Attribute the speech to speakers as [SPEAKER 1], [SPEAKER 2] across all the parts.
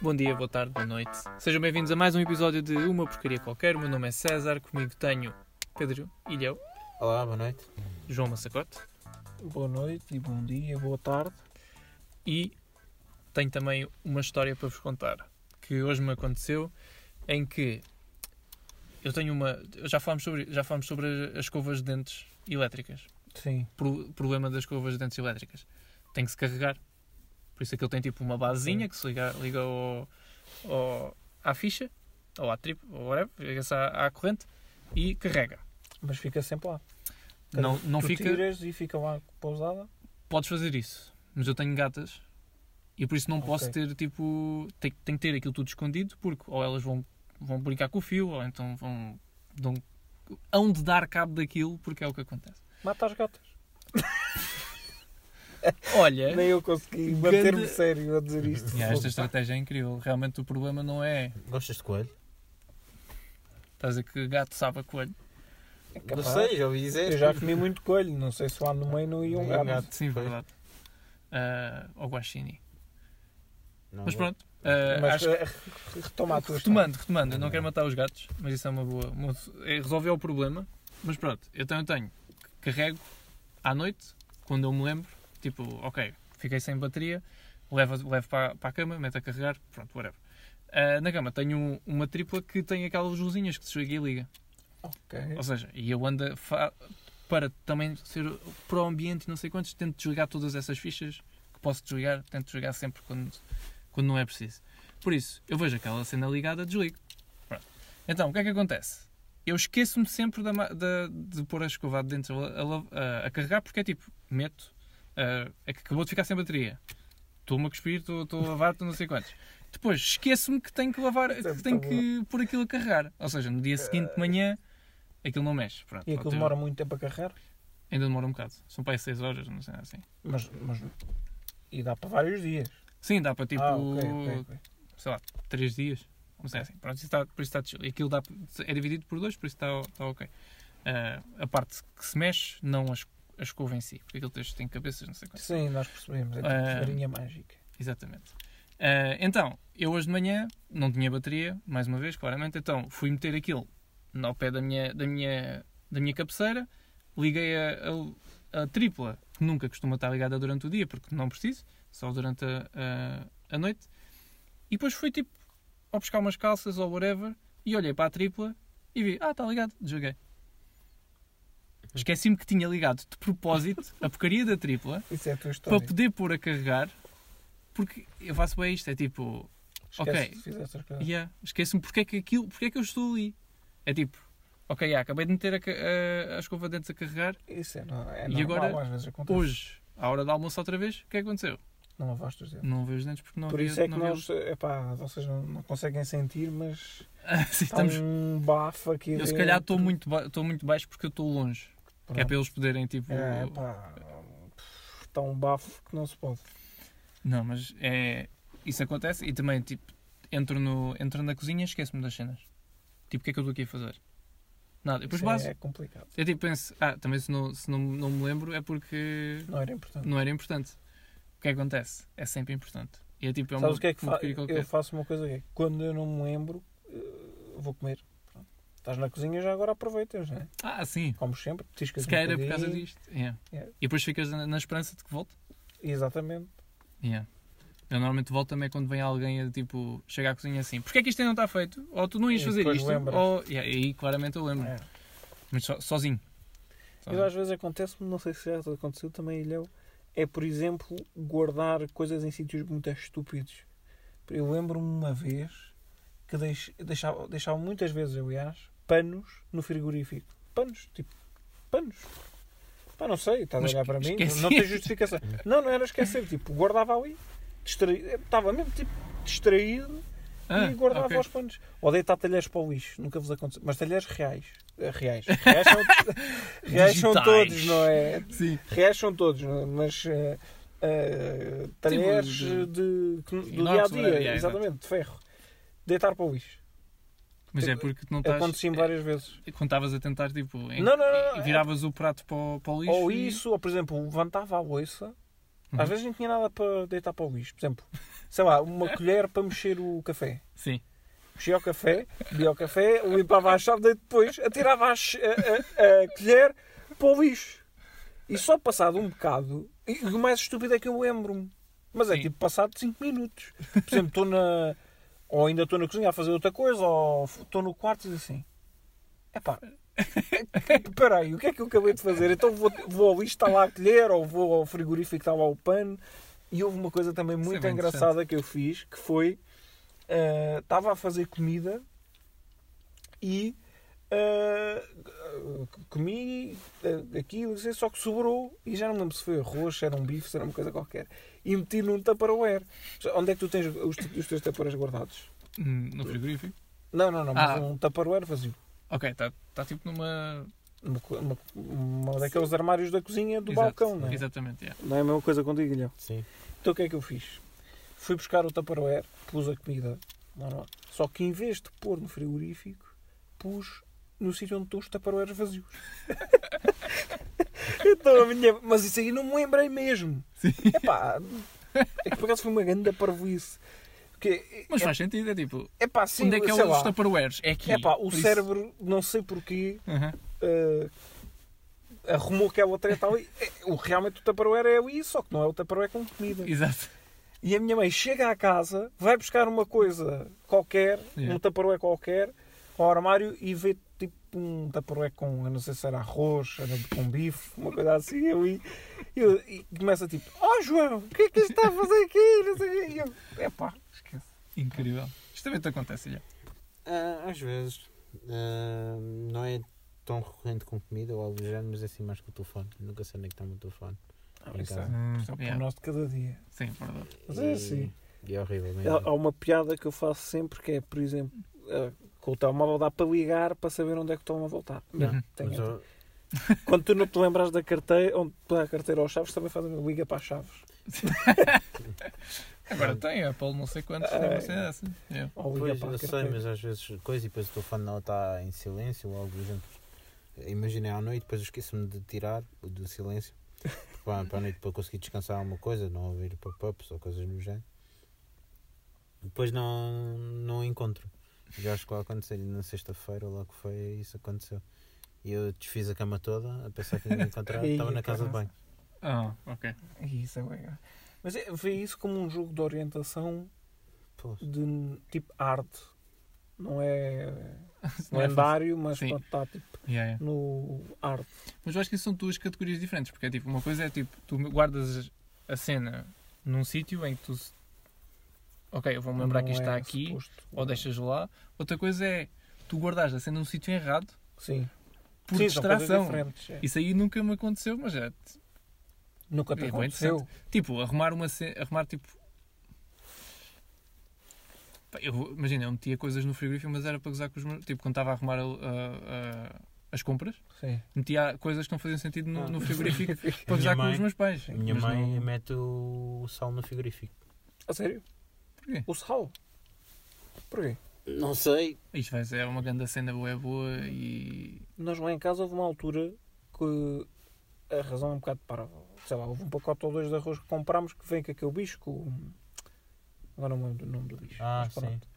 [SPEAKER 1] Bom dia, boa tarde, boa noite. Sejam bem-vindos a mais um episódio de Uma Porcaria Qualquer. O meu nome é César, comigo tenho Pedro Ilhão,
[SPEAKER 2] Olá, boa noite.
[SPEAKER 1] João Massacote
[SPEAKER 3] Boa noite e bom dia, boa tarde.
[SPEAKER 1] e tenho também uma história para vos contar que hoje me aconteceu em que eu tenho uma. Já falámos sobre, já falámos sobre as escovas de dentes elétricas.
[SPEAKER 3] Sim.
[SPEAKER 1] Pro- problema das escovas de dentes elétricas. Tem que se carregar. Por isso aquilo tem tipo uma basezinha que se liga, liga ao, ao- à ficha, ou à trip, ou whatever, liga-se à, à corrente e carrega.
[SPEAKER 3] Mas fica sempre lá.
[SPEAKER 1] Não, não
[SPEAKER 3] tu
[SPEAKER 1] fica.
[SPEAKER 3] tiras e fica lá pousada.
[SPEAKER 1] Podes fazer isso, mas eu tenho gatas e por isso não posso
[SPEAKER 3] Ok.
[SPEAKER 1] ter tipo. Tenho, tenho que ter aquilo tudo escondido porque ou elas vão, vão brincar com o fio ou então vão. Dão, hão de dar cabo daquilo porque é o que acontece.
[SPEAKER 3] Mata as gatas.
[SPEAKER 1] Olha.
[SPEAKER 3] Nem eu consegui manter-me sério a dizer isto.
[SPEAKER 1] Yeah, esta estratégia é incrível. Realmente o problema não é.
[SPEAKER 2] Gostas de coelho?
[SPEAKER 1] Estás a dizer que gato sabe a coelho.
[SPEAKER 3] É
[SPEAKER 2] Não sei, já ouvi dizer.
[SPEAKER 3] Eu já comi muito coelho. Não sei se lá no meio não ia um gato.
[SPEAKER 2] gato.
[SPEAKER 1] Sim, verdade. Uh, ou guaxini.
[SPEAKER 2] Não
[SPEAKER 1] Mas
[SPEAKER 2] vou.
[SPEAKER 1] pronto. uh,
[SPEAKER 3] Mas
[SPEAKER 1] acho-
[SPEAKER 3] eh, retoma a tua
[SPEAKER 1] retomando, retomando, eu não quero matar os gatos, mas isso é uma boa. é, resolveu o problema. Mas pronto, então eu tenho. Carrego à noite, quando eu me lembro, tipo, ok, fiquei sem bateria, levo, levo para, para a cama, meto a carregar, pronto, whatever. Uh, na cama tenho um- uma tripla que tem aquelas luzinhas que se desliga e liga.
[SPEAKER 3] Ok.
[SPEAKER 1] Ou seja, e eu ando para também ser para o ambiente não sei quantos, tento desligar todas essas fichas que posso desligar, tento desligar sempre quando, quando não é preciso. Por isso, eu vejo aquela cena ligada, desligo. Pronto. Então, o que é que acontece? Eu esqueço-me sempre da da- de pôr a escova de dentro a, a- a carregar, porque é tipo, meto, ah, é que acabou de ficar sem bateria. Estou-me a cuspir, estou a lavar, estou não sei quantos. Depois, esqueço-me que tenho que lavar,
[SPEAKER 3] é
[SPEAKER 1] que tenho que pôr aquilo a carregar. Ou seja, no dia seguinte de manhã, aquilo não mexe. Pronto,
[SPEAKER 3] E aquilo
[SPEAKER 1] ter-
[SPEAKER 3] demora muito tempo a carregar.
[SPEAKER 1] Ainda demora um bocado. São para aí 6 horas, não sei assim.
[SPEAKER 3] Mas, mas... E dá para vários dias.
[SPEAKER 1] Sim, dá para tipo,
[SPEAKER 3] ah, ok, ok, ok.
[SPEAKER 1] sei lá, 3 dias. Não sei assim. Pronto, isso está, por isso está. E aquilo dá, é dividido por dois, por isso está, está ok. Ah, a parte que se mexe, não a, es- a escova em si. Porque aquilo tem, tem cabeças, não sei quantas.
[SPEAKER 3] Sim, nós percebemos. É tipo varinha mágica.
[SPEAKER 1] Exatamente. Ah, então, eu hoje de manhã não tinha bateria, mais uma vez, claramente, então fui meter aquilo ao pé da minha, da minha, da minha cabeceira, liguei a, a, a tripla, que nunca costuma estar ligada durante o dia, porque não preciso, só durante a, a, a noite, e depois fui tipo ao buscar umas calças ou whatever, e olhei para a tripla e vi, ah, está ligado, desliguei. Esqueci-me que tinha ligado de propósito a porcaria da tripla
[SPEAKER 3] Isso é a tua
[SPEAKER 1] para
[SPEAKER 3] história.
[SPEAKER 1] poder pôr a carregar, porque eu faço bem isto, é tipo,
[SPEAKER 3] Esquece
[SPEAKER 1] ok. yeah, esqueço-me porque é que aquilo, porque é que eu estou ali. É tipo, ok, yeah, acabei de meter a, a, a escova de dentes a carregar,
[SPEAKER 3] Isso é, não, é
[SPEAKER 1] E agora,
[SPEAKER 3] às vezes acontece.
[SPEAKER 1] hoje, à hora do almoço outra vez, o que é que aconteceu?
[SPEAKER 3] Não lavaste os dedos.
[SPEAKER 1] Não vejo os dentes porque não
[SPEAKER 3] Por
[SPEAKER 1] havia,
[SPEAKER 3] isso é que
[SPEAKER 1] havia
[SPEAKER 3] nós, epá, vocês não, não conseguem sentir, mas.
[SPEAKER 1] Sim, estamos,
[SPEAKER 3] um bafo aqui
[SPEAKER 1] eu se
[SPEAKER 3] dentro.
[SPEAKER 1] calhar estou muito, ba- estou muito baixo porque eu estou longe, que é
[SPEAKER 3] Pronto.
[SPEAKER 1] para eles poderem tipo...
[SPEAKER 3] É, pá, está um bafo que não se pode.
[SPEAKER 1] Não, mas é, isso acontece e também tipo, entro, no, entro na cozinha e esqueço-me das cenas. Tipo, o que é que eu estou aqui a fazer? Nada, depois
[SPEAKER 3] Isso
[SPEAKER 1] base.
[SPEAKER 3] é complicado.
[SPEAKER 1] Eu tipo penso, ah, também se não, se não, não me lembro é porque
[SPEAKER 3] Não era importante.
[SPEAKER 1] não era importante. O que é que acontece? É sempre importante. E é tipo, é
[SPEAKER 3] Sabes o que é que fa eu faço uma coisa que é, quando eu não me lembro, eh, vou comer. Estás na cozinha já agora aproveitas, não é?
[SPEAKER 1] Ah, sim.
[SPEAKER 3] Comes sempre, petiscas
[SPEAKER 1] Se
[SPEAKER 3] um
[SPEAKER 1] calhar era por causa disto. Yeah.
[SPEAKER 3] Yeah.
[SPEAKER 1] E depois ficas na, na esperança de que volte.
[SPEAKER 3] Exatamente.
[SPEAKER 1] Yeah. Eu normalmente volto também quando vem alguém a tipo, chega à cozinha assim, porquê é que isto ainda não está feito? Ou tu não ias
[SPEAKER 3] E
[SPEAKER 1] fazer isto?
[SPEAKER 3] lembras.
[SPEAKER 1] Ou... Yeah, e aí claramente eu lembro.
[SPEAKER 3] É.
[SPEAKER 1] Mas so- sozinho.
[SPEAKER 3] Eu
[SPEAKER 1] Sozinho.
[SPEAKER 3] às vezes acontece-me, não sei se já te aconteceu também, Ilhéu, é por exemplo guardar coisas em sítios muito estúpidos. Eu lembro-me uma vez que deix- deixava, deixava muitas vezes, aliás, panos no frigorífico. Panos, tipo, panos. Pá, não sei, estás a olhar para mim,
[SPEAKER 1] esqueci.
[SPEAKER 3] não tem justificação. Não, não era esquecer, tipo, guardava ali, distraído, estava mesmo tipo distraído
[SPEAKER 1] Ah,
[SPEAKER 3] e guardava
[SPEAKER 1] ok.
[SPEAKER 3] os panos. Ou deitar talheres para o lixo, nunca vos aconteceu. Mas talheres reais. Eh, Reais. Reais são, reais são todos, não é?
[SPEAKER 1] Sim.
[SPEAKER 3] Reais são todos, não é? mas eh, talheres
[SPEAKER 1] de-
[SPEAKER 3] de, que- do dia a
[SPEAKER 1] whatever,
[SPEAKER 3] dia, exatamente, de ferro. Deitar para o lixo.
[SPEAKER 1] Mas é porque não estás.
[SPEAKER 3] Aconteceu várias vezes.
[SPEAKER 1] Quando estavas a tentar, tipo, em-
[SPEAKER 3] Não, não, não,
[SPEAKER 1] e viravas o prato para o, para o lixo.
[SPEAKER 3] Ou
[SPEAKER 1] e-
[SPEAKER 3] isso, ou por exemplo, levantava a louça
[SPEAKER 1] Uhum.
[SPEAKER 3] Às vezes não tinha nada para deitar para o lixo. Por exemplo, sei lá, uma colher para mexer o café.
[SPEAKER 1] Sim.
[SPEAKER 3] Mexia o café, bebia o café, limpava a chave, daí depois atirava a, a- a- a colher para o lixo. E só passado um bocado, e o mais estúpido é que eu lembro-me. Mas é
[SPEAKER 1] Sim.
[SPEAKER 3] tipo passado 5 minutos. Por exemplo, estou na. Ou ainda estou na cozinha a fazer outra coisa, ou estou no quarto e assim: epá, espera aí, o que é que eu acabei de fazer? Então vou, vou está lá a colher, ou vou ao frigorífico, está lá o pano. E houve uma coisa também
[SPEAKER 1] é
[SPEAKER 3] muito
[SPEAKER 1] bem
[SPEAKER 3] engraçada que eu fiz, que foi, eh, estava a fazer comida e eh, comi eh, aquilo, só que sobrou, e já não me lembro se foi arroz, se era um bife, se era uma coisa qualquer, e meti num tupperware. Onde é que tu tens os, os teus tupperwares guardados?
[SPEAKER 1] Hum, No frigorífico.
[SPEAKER 3] Não, não, não, mas
[SPEAKER 1] Ah.
[SPEAKER 3] um tupperware vazio.
[SPEAKER 1] Ok, está tá tipo numa.
[SPEAKER 3] Uma, uma, uma daqueles armários da cozinha do
[SPEAKER 1] Exato,
[SPEAKER 3] balcão, não é?
[SPEAKER 1] Exatamente, yeah.
[SPEAKER 3] Não é a mesma coisa contigo, Guilherme?
[SPEAKER 2] Sim.
[SPEAKER 3] Então o que é que eu fiz? Fui buscar o Tupperware, pus a comida normal. Só que em vez de pôr no frigorífico, pus no sítio onde estão os Tupperwares vazios. então a minha... Mas isso aí não me lembrei mesmo.
[SPEAKER 1] Sim.
[SPEAKER 3] Epá, é que por acaso foi uma grande parvoíce. Porque,
[SPEAKER 1] Mas
[SPEAKER 3] é,
[SPEAKER 1] faz sentido, é tipo.
[SPEAKER 3] epá, sim,
[SPEAKER 1] onde é que é os
[SPEAKER 3] lá.
[SPEAKER 1] Tupperwares? É aqui.
[SPEAKER 3] Epá, o
[SPEAKER 1] Por isso-
[SPEAKER 3] cérebro, não sei porquê,
[SPEAKER 1] Aham.
[SPEAKER 3] eh, arrumou aquela treta ali. É, O, realmente o Tupperware é ali, só que não é o Tupperware com comida.
[SPEAKER 1] Exato.
[SPEAKER 3] E a minha mãe chega à casa, vai buscar uma coisa qualquer,
[SPEAKER 1] Yeah.
[SPEAKER 3] um taparoé qualquer, ao armário e vê tipo um taparoé com, eu não sei se era arroz, era com bife, uma coisa assim. Eu, e, eu, e começa tipo: Oh João, o que é que isto está a fazer aqui? Não sei o quê. E eu, epá, esquece.
[SPEAKER 1] Incrível. Isto também te acontece, já.
[SPEAKER 2] Ah, às vezes. ah, não é tão recorrente com comida ou algo do género, mas é assim mais com o telefone. Nunca sei onde é que está o meu telefone. Em
[SPEAKER 3] Isso é,
[SPEAKER 2] casa.
[SPEAKER 1] Hum,
[SPEAKER 3] isso é para o
[SPEAKER 1] yeah.
[SPEAKER 3] nosso de cada dia.
[SPEAKER 1] Sim, verdade.
[SPEAKER 3] Mas é assim.
[SPEAKER 2] E é horrível
[SPEAKER 3] Há
[SPEAKER 2] mesmo.
[SPEAKER 3] há uma piada que eu faço sempre que é, por exemplo, eh, com o telemóvel dá para ligar para saber onde é que estão a voltar. Não,
[SPEAKER 1] Uhum.
[SPEAKER 3] Quando tu não te lembras da carteira, onde a carteira aos chaves, também faz a liga para as chaves.
[SPEAKER 1] Agora tem Apple não sei quantos,
[SPEAKER 3] Ah,
[SPEAKER 1] deve ser essa. Yeah.
[SPEAKER 3] Ou liga
[SPEAKER 2] Pois, eu sei, mas às vezes coisa e depois o telefone não está em silêncio ou algo do género. Imaginei à noite, depois esqueço-me de tirar o do silêncio para, para a noite para conseguir descansar alguma coisa, não ouvir pop-ups ou coisas do género. Depois não, não encontro. Já acho que lá aconteceu na sexta-feira, lá que foi, isso aconteceu. E eu desfiz a cama toda a pensar que ia encontrar, estava na casa de banho.
[SPEAKER 1] Ah, ok.
[SPEAKER 3] Isso é bem. Mas é, vê isso como um jogo de orientação de tipo arte. Não é
[SPEAKER 1] Não é
[SPEAKER 3] lendário, mas
[SPEAKER 1] Sim.
[SPEAKER 3] pronto, está tipo
[SPEAKER 1] Yeah, yeah.
[SPEAKER 3] no arte.
[SPEAKER 1] Mas eu acho que isso são duas categorias diferentes, porque é tipo, uma coisa é tipo, tu guardas a cena num sítio em que tu. Ok, eu vou-me lembrar que isto está
[SPEAKER 3] é
[SPEAKER 1] aqui,
[SPEAKER 3] suposto.
[SPEAKER 1] ou deixas lá. Outra coisa é tu guardas a cena num sítio errado
[SPEAKER 3] Sim.
[SPEAKER 1] por
[SPEAKER 3] Sim,
[SPEAKER 1] distração.
[SPEAKER 3] é.
[SPEAKER 1] Isso aí nunca me aconteceu, mas é
[SPEAKER 3] Nunca te
[SPEAKER 1] É
[SPEAKER 3] aconteceu.
[SPEAKER 1] tipo, arrumar uma cena, arrumar tipo. Eu, imagina, eu metia coisas no frigorífico, mas era para gozar com os meus. Tipo, quando estava a arrumar a- a- a- as compras,
[SPEAKER 3] Sim.
[SPEAKER 1] metia coisas que não faziam sentido no,
[SPEAKER 2] Ah.
[SPEAKER 1] no frigorífico para gozar com os meus pais.
[SPEAKER 2] A minha
[SPEAKER 1] Mas
[SPEAKER 2] mãe
[SPEAKER 1] não-
[SPEAKER 2] mete o sal no frigorífico.
[SPEAKER 3] A sério?
[SPEAKER 1] Porquê?
[SPEAKER 3] O sal? Porquê?
[SPEAKER 2] Não sei.
[SPEAKER 1] Isto vai ser uma grande cena boa, boa e.
[SPEAKER 3] Nós lá em casa houve uma altura que a razão é um bocado para. Sei lá, houve um pacote ou dois de arroz que comprámos que vem com aquele bicho. Com... Agora não me lembro do nome do bicho.
[SPEAKER 2] Ah,
[SPEAKER 3] mas
[SPEAKER 2] sim.
[SPEAKER 3] pronto.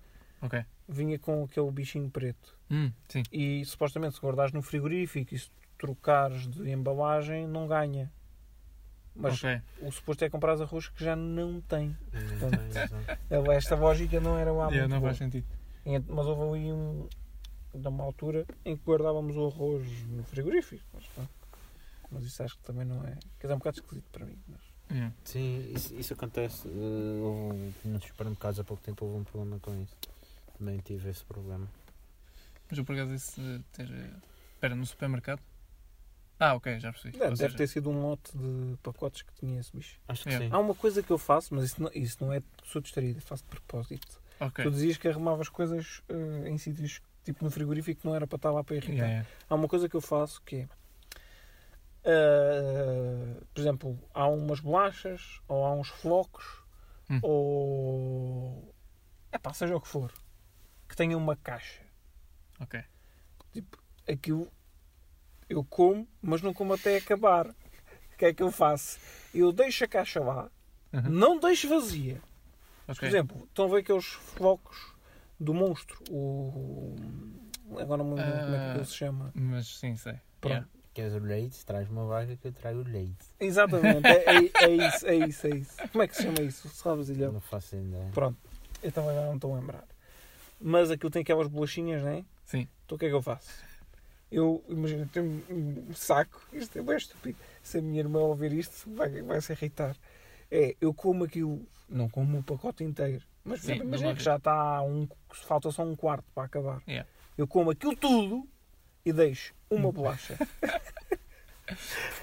[SPEAKER 1] Ok.
[SPEAKER 3] Vinha com aquele bichinho preto.
[SPEAKER 1] Hum, sim.
[SPEAKER 3] E supostamente se guardares no frigorífico e se trocares de embalagem, não ganha. Mas
[SPEAKER 1] ok.
[SPEAKER 3] o suposto é comprar arroz que já não tem.
[SPEAKER 2] Exato.
[SPEAKER 3] Ela- Esta lógica não era lá
[SPEAKER 1] Yeah,
[SPEAKER 3] muito
[SPEAKER 1] não
[SPEAKER 3] boa.
[SPEAKER 1] faz sentido.
[SPEAKER 3] Ent- Mas houve ali um, uma altura em que guardávamos o arroz no frigorífico. Mas, mas isso acho que também não é. Quer dizer, é um bocado esquisito para mim. Mas...
[SPEAKER 1] Yeah.
[SPEAKER 2] Sim, isso, isso acontece. eh, houve um- nos supermercados há pouco tempo houve um problema com isso. Também tive esse problema.
[SPEAKER 1] Mas eu por acaso esse de ter. eh, Espera, no supermercado? Ah, ok, já percebi.
[SPEAKER 3] Deve,
[SPEAKER 1] seja,
[SPEAKER 3] ter sido um lote de pacotes que tinha esse bicho.
[SPEAKER 2] Acho que
[SPEAKER 1] É.
[SPEAKER 2] sim.
[SPEAKER 3] Há uma coisa que eu faço, mas isso não, isso não é. Sou distraído, faço de propósito.
[SPEAKER 1] Ok.
[SPEAKER 3] Tu dizias que arrumavas coisas eh, em sítios tipo no frigorífico que não era para estar lá para irritar.
[SPEAKER 1] Yeah, yeah.
[SPEAKER 3] Há uma coisa que eu faço que é. eh, por exemplo, há umas bolachas ou há uns flocos
[SPEAKER 1] Hum.
[SPEAKER 3] ou. É pá, seja o que for, que tenha uma caixa.
[SPEAKER 1] Ok.
[SPEAKER 3] Aquilo eu como, mas não como até acabar. que é que eu faço? Eu deixo a caixa lá,
[SPEAKER 1] Uhum.
[SPEAKER 3] não deixo vazia. Por
[SPEAKER 1] Ok.
[SPEAKER 3] exemplo, estão a ver aqueles focos do monstro, o... Agora não me lembro como é que
[SPEAKER 1] Ah.
[SPEAKER 3] ele se chama.
[SPEAKER 1] Mas sim, sei.
[SPEAKER 3] Pronto.
[SPEAKER 1] Yeah.
[SPEAKER 2] Queres o leite? Traz uma vaca que eu trago o leite.
[SPEAKER 3] Exatamente, é, é- é isso, é isso, é isso. Como é que se chama isso? Sabes, Ilhão?
[SPEAKER 2] Não faço ideia.
[SPEAKER 3] Pronto, eu também agora não estou a lembrar. Mas aquilo tem aquelas bolachinhas, não é?
[SPEAKER 1] Sim.
[SPEAKER 3] Então o que é que eu faço? Eu, imagina, tenho um saco, isto é bem estúpido. Se a minha irmã ouvir isto, vai, vai se irritar. É, eu como aquilo, não como o pacote inteiro, mas
[SPEAKER 1] Sim,
[SPEAKER 3] imagina que já está um, falta só um quarto para acabar.
[SPEAKER 1] Yeah.
[SPEAKER 3] Eu como aquilo tudo e deixo uma bolacha.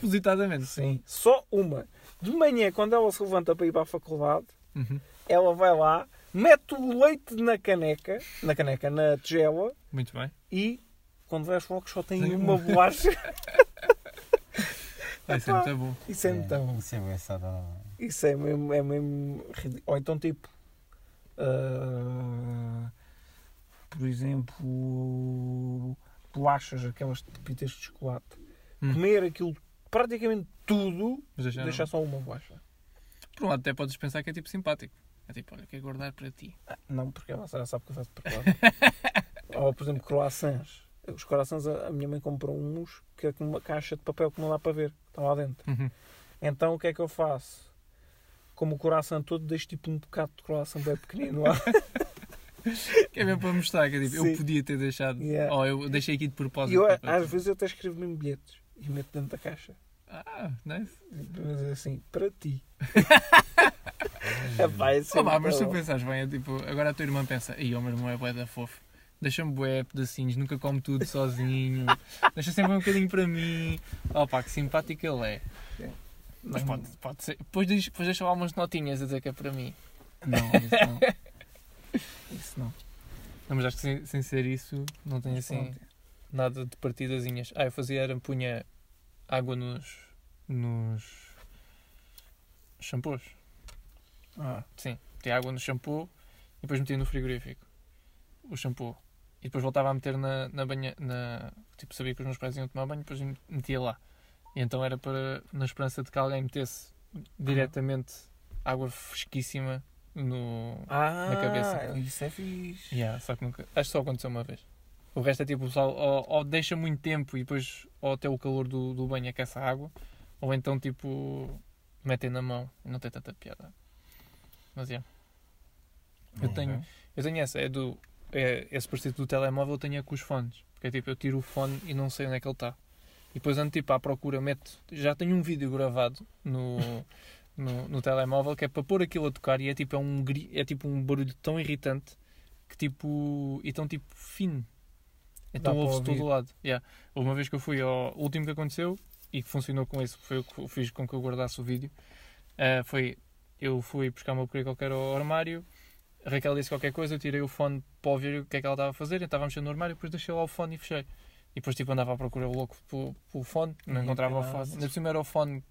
[SPEAKER 1] Propositadamente.
[SPEAKER 3] Sim, só uma. De manhã, quando ela se levanta para ir para a faculdade,
[SPEAKER 1] Uhum.
[SPEAKER 3] ela vai lá, mete o leite na caneca, na caneca, na tigela,
[SPEAKER 1] Muito bem.
[SPEAKER 3] e quando vai aos focos só tem uma bolacha.
[SPEAKER 1] Ser
[SPEAKER 3] Epá.
[SPEAKER 1] muito bom.
[SPEAKER 3] Isso é muito bom.
[SPEAKER 2] Isso é saudável.
[SPEAKER 3] Isso é mesmo, é mesmo ridículo. Ou então tipo. ah, por exemplo. Bolachas, aquelas pitas de chocolate.
[SPEAKER 1] Hum.
[SPEAKER 3] Comer aquilo praticamente tudo,
[SPEAKER 1] deixar
[SPEAKER 3] deixar só uma bolacha.
[SPEAKER 1] Por um lado, até podes pensar que é tipo simpático. É tipo, olha, quero guardar para ti.
[SPEAKER 3] Ah, Não, porque ela já sabe que eu faço de propósito. Ou, por exemplo, croissants. Os croissants, a minha mãe comprou uns que é com uma caixa de papel que não dá para ver. Estão lá dentro.
[SPEAKER 1] Uhum.
[SPEAKER 3] Então, o que é que eu faço? Como o coração todo, deixo tipo um bocado de croissant bem pequenino lá.
[SPEAKER 1] Que é mesmo para mostrar que é tipo, eu podia ter deixado.
[SPEAKER 3] Yeah.
[SPEAKER 1] Ou eu deixei aqui de
[SPEAKER 3] E
[SPEAKER 1] propósito.
[SPEAKER 3] eu,
[SPEAKER 1] é para
[SPEAKER 3] às vezes, eu até escrevo mesmo bilhetes e meto dentro da caixa.
[SPEAKER 1] Ah, nice.
[SPEAKER 3] Mas assim, para ti. Epá, isso é
[SPEAKER 1] Oh, pá, mas se tu pensares bem, é tipo, agora a tua irmã pensa, ei, o meu irmão é bué da fofo. Deixa-me bué pedacinhos, nunca come tudo sozinho. Deixa sempre um bocadinho para mim. Oh pá, que simpático ele é. Mas
[SPEAKER 3] Não-
[SPEAKER 1] pode, pode ser. Depois, depois deixa lá umas notinhas a dizer que é para mim.
[SPEAKER 3] Não, isso não. Isso não.
[SPEAKER 1] Não, mas acho que sem, sem ser isso, não tem assim
[SPEAKER 3] pronto.
[SPEAKER 1] nada de partidazinhas. Ah, eu fazia era punha água nos. nos. shampoos.
[SPEAKER 3] Ah,
[SPEAKER 1] Sim, metia água no shampoo e depois metia no frigorífico o shampoo. E depois voltava a meter na, na banha. Na, tipo, sabia que os meus pais iam tomar banho, depois metia lá. E então era para, na esperança de que alguém metesse diretamente água fresquíssima no.
[SPEAKER 3] ah
[SPEAKER 1] Na cabeça.
[SPEAKER 3] isso é fixe.
[SPEAKER 1] Yeah, só que nunca. Acho que só aconteceu uma vez. O resto é tipo, o pessoal ou, ou deixa muito tempo e depois ou até o calor do, do banho aquece a água, ou então tipo metem na mão e não tem tanta piada. Mas é. Eu tenho, eu tenho essa, é do. É, esse parecido do telemóvel eu tenho é com os fones. Porque é tipo, eu tiro o fone e não sei onde é que ele está. E depois ando tipo à procura, meto. Já tenho um vídeo gravado no, no, no telemóvel que é para pôr aquilo a tocar e é tipo, é um, é tipo um barulho tão irritante que tipo. e tão tipo fino. Então
[SPEAKER 3] para
[SPEAKER 1] ouve-se todo o lado. Yeah. Uma vez que eu fui ao. O último que aconteceu e que funcionou com isso, foi o que fiz com que eu guardasse o vídeo. ah, foi. Eu fui buscar uma porcaria qualquer ao armário. A Raquel disse qualquer coisa, eu tirei o fone para ouvir o que é que ela estava a fazer, eu estava a mexer no armário, depois deixei lá o fone e fechei. E depois tipo andava à procura louco pelo, pelo fone, não encontrava o fone. Ainda por cima era o fone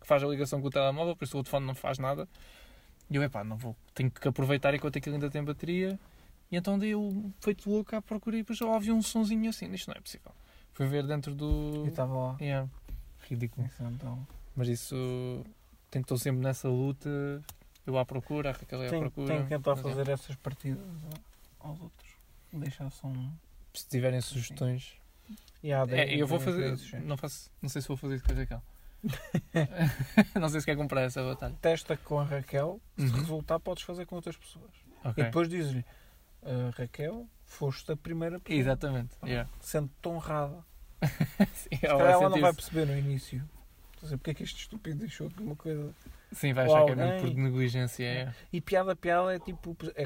[SPEAKER 1] que faz a ligação com o telemóvel, por isso o outro fone não faz nada. E eu, epá, não vou, tenho que aproveitar enquanto aquilo ainda tem bateria. E então dei o feito louco à procura e depois eu ouvi um sonzinho assim, isto não é possível. Fui ver dentro do...
[SPEAKER 3] E estava lá.
[SPEAKER 1] Yeah. Ridículo.
[SPEAKER 3] Isso, então.
[SPEAKER 1] Mas isso, tenho que estou sempre nessa luta, eu à procura, a Raquel é à procura.
[SPEAKER 3] tenho que tentar
[SPEAKER 1] é.
[SPEAKER 3] fazer essas partidas aos outros. Deixar só um.
[SPEAKER 1] Se tiverem sugestões,
[SPEAKER 3] Yeah,
[SPEAKER 1] É, eu vou fazer. Não, faço, não sei se vou fazer isso com a Raquel. não sei se quer comprar essa batalha.
[SPEAKER 3] Testa com a Raquel, se
[SPEAKER 1] Uhum.
[SPEAKER 3] resultar, podes fazer com outras pessoas. E
[SPEAKER 1] Ok.
[SPEAKER 3] depois dizes-lhe: "Ah, Raquel, foste a primeira pessoa.
[SPEAKER 1] Exatamente. Yeah.
[SPEAKER 3] Sente-te honrada.
[SPEAKER 1] Sim,
[SPEAKER 3] Se
[SPEAKER 1] ela
[SPEAKER 3] calhar ela não vai perceber no início. Dizer, porque é que este estúpido deixou de uma coisa.
[SPEAKER 1] Sim, vai achar que é por negligência. É.
[SPEAKER 3] E piada, piada é tipo. É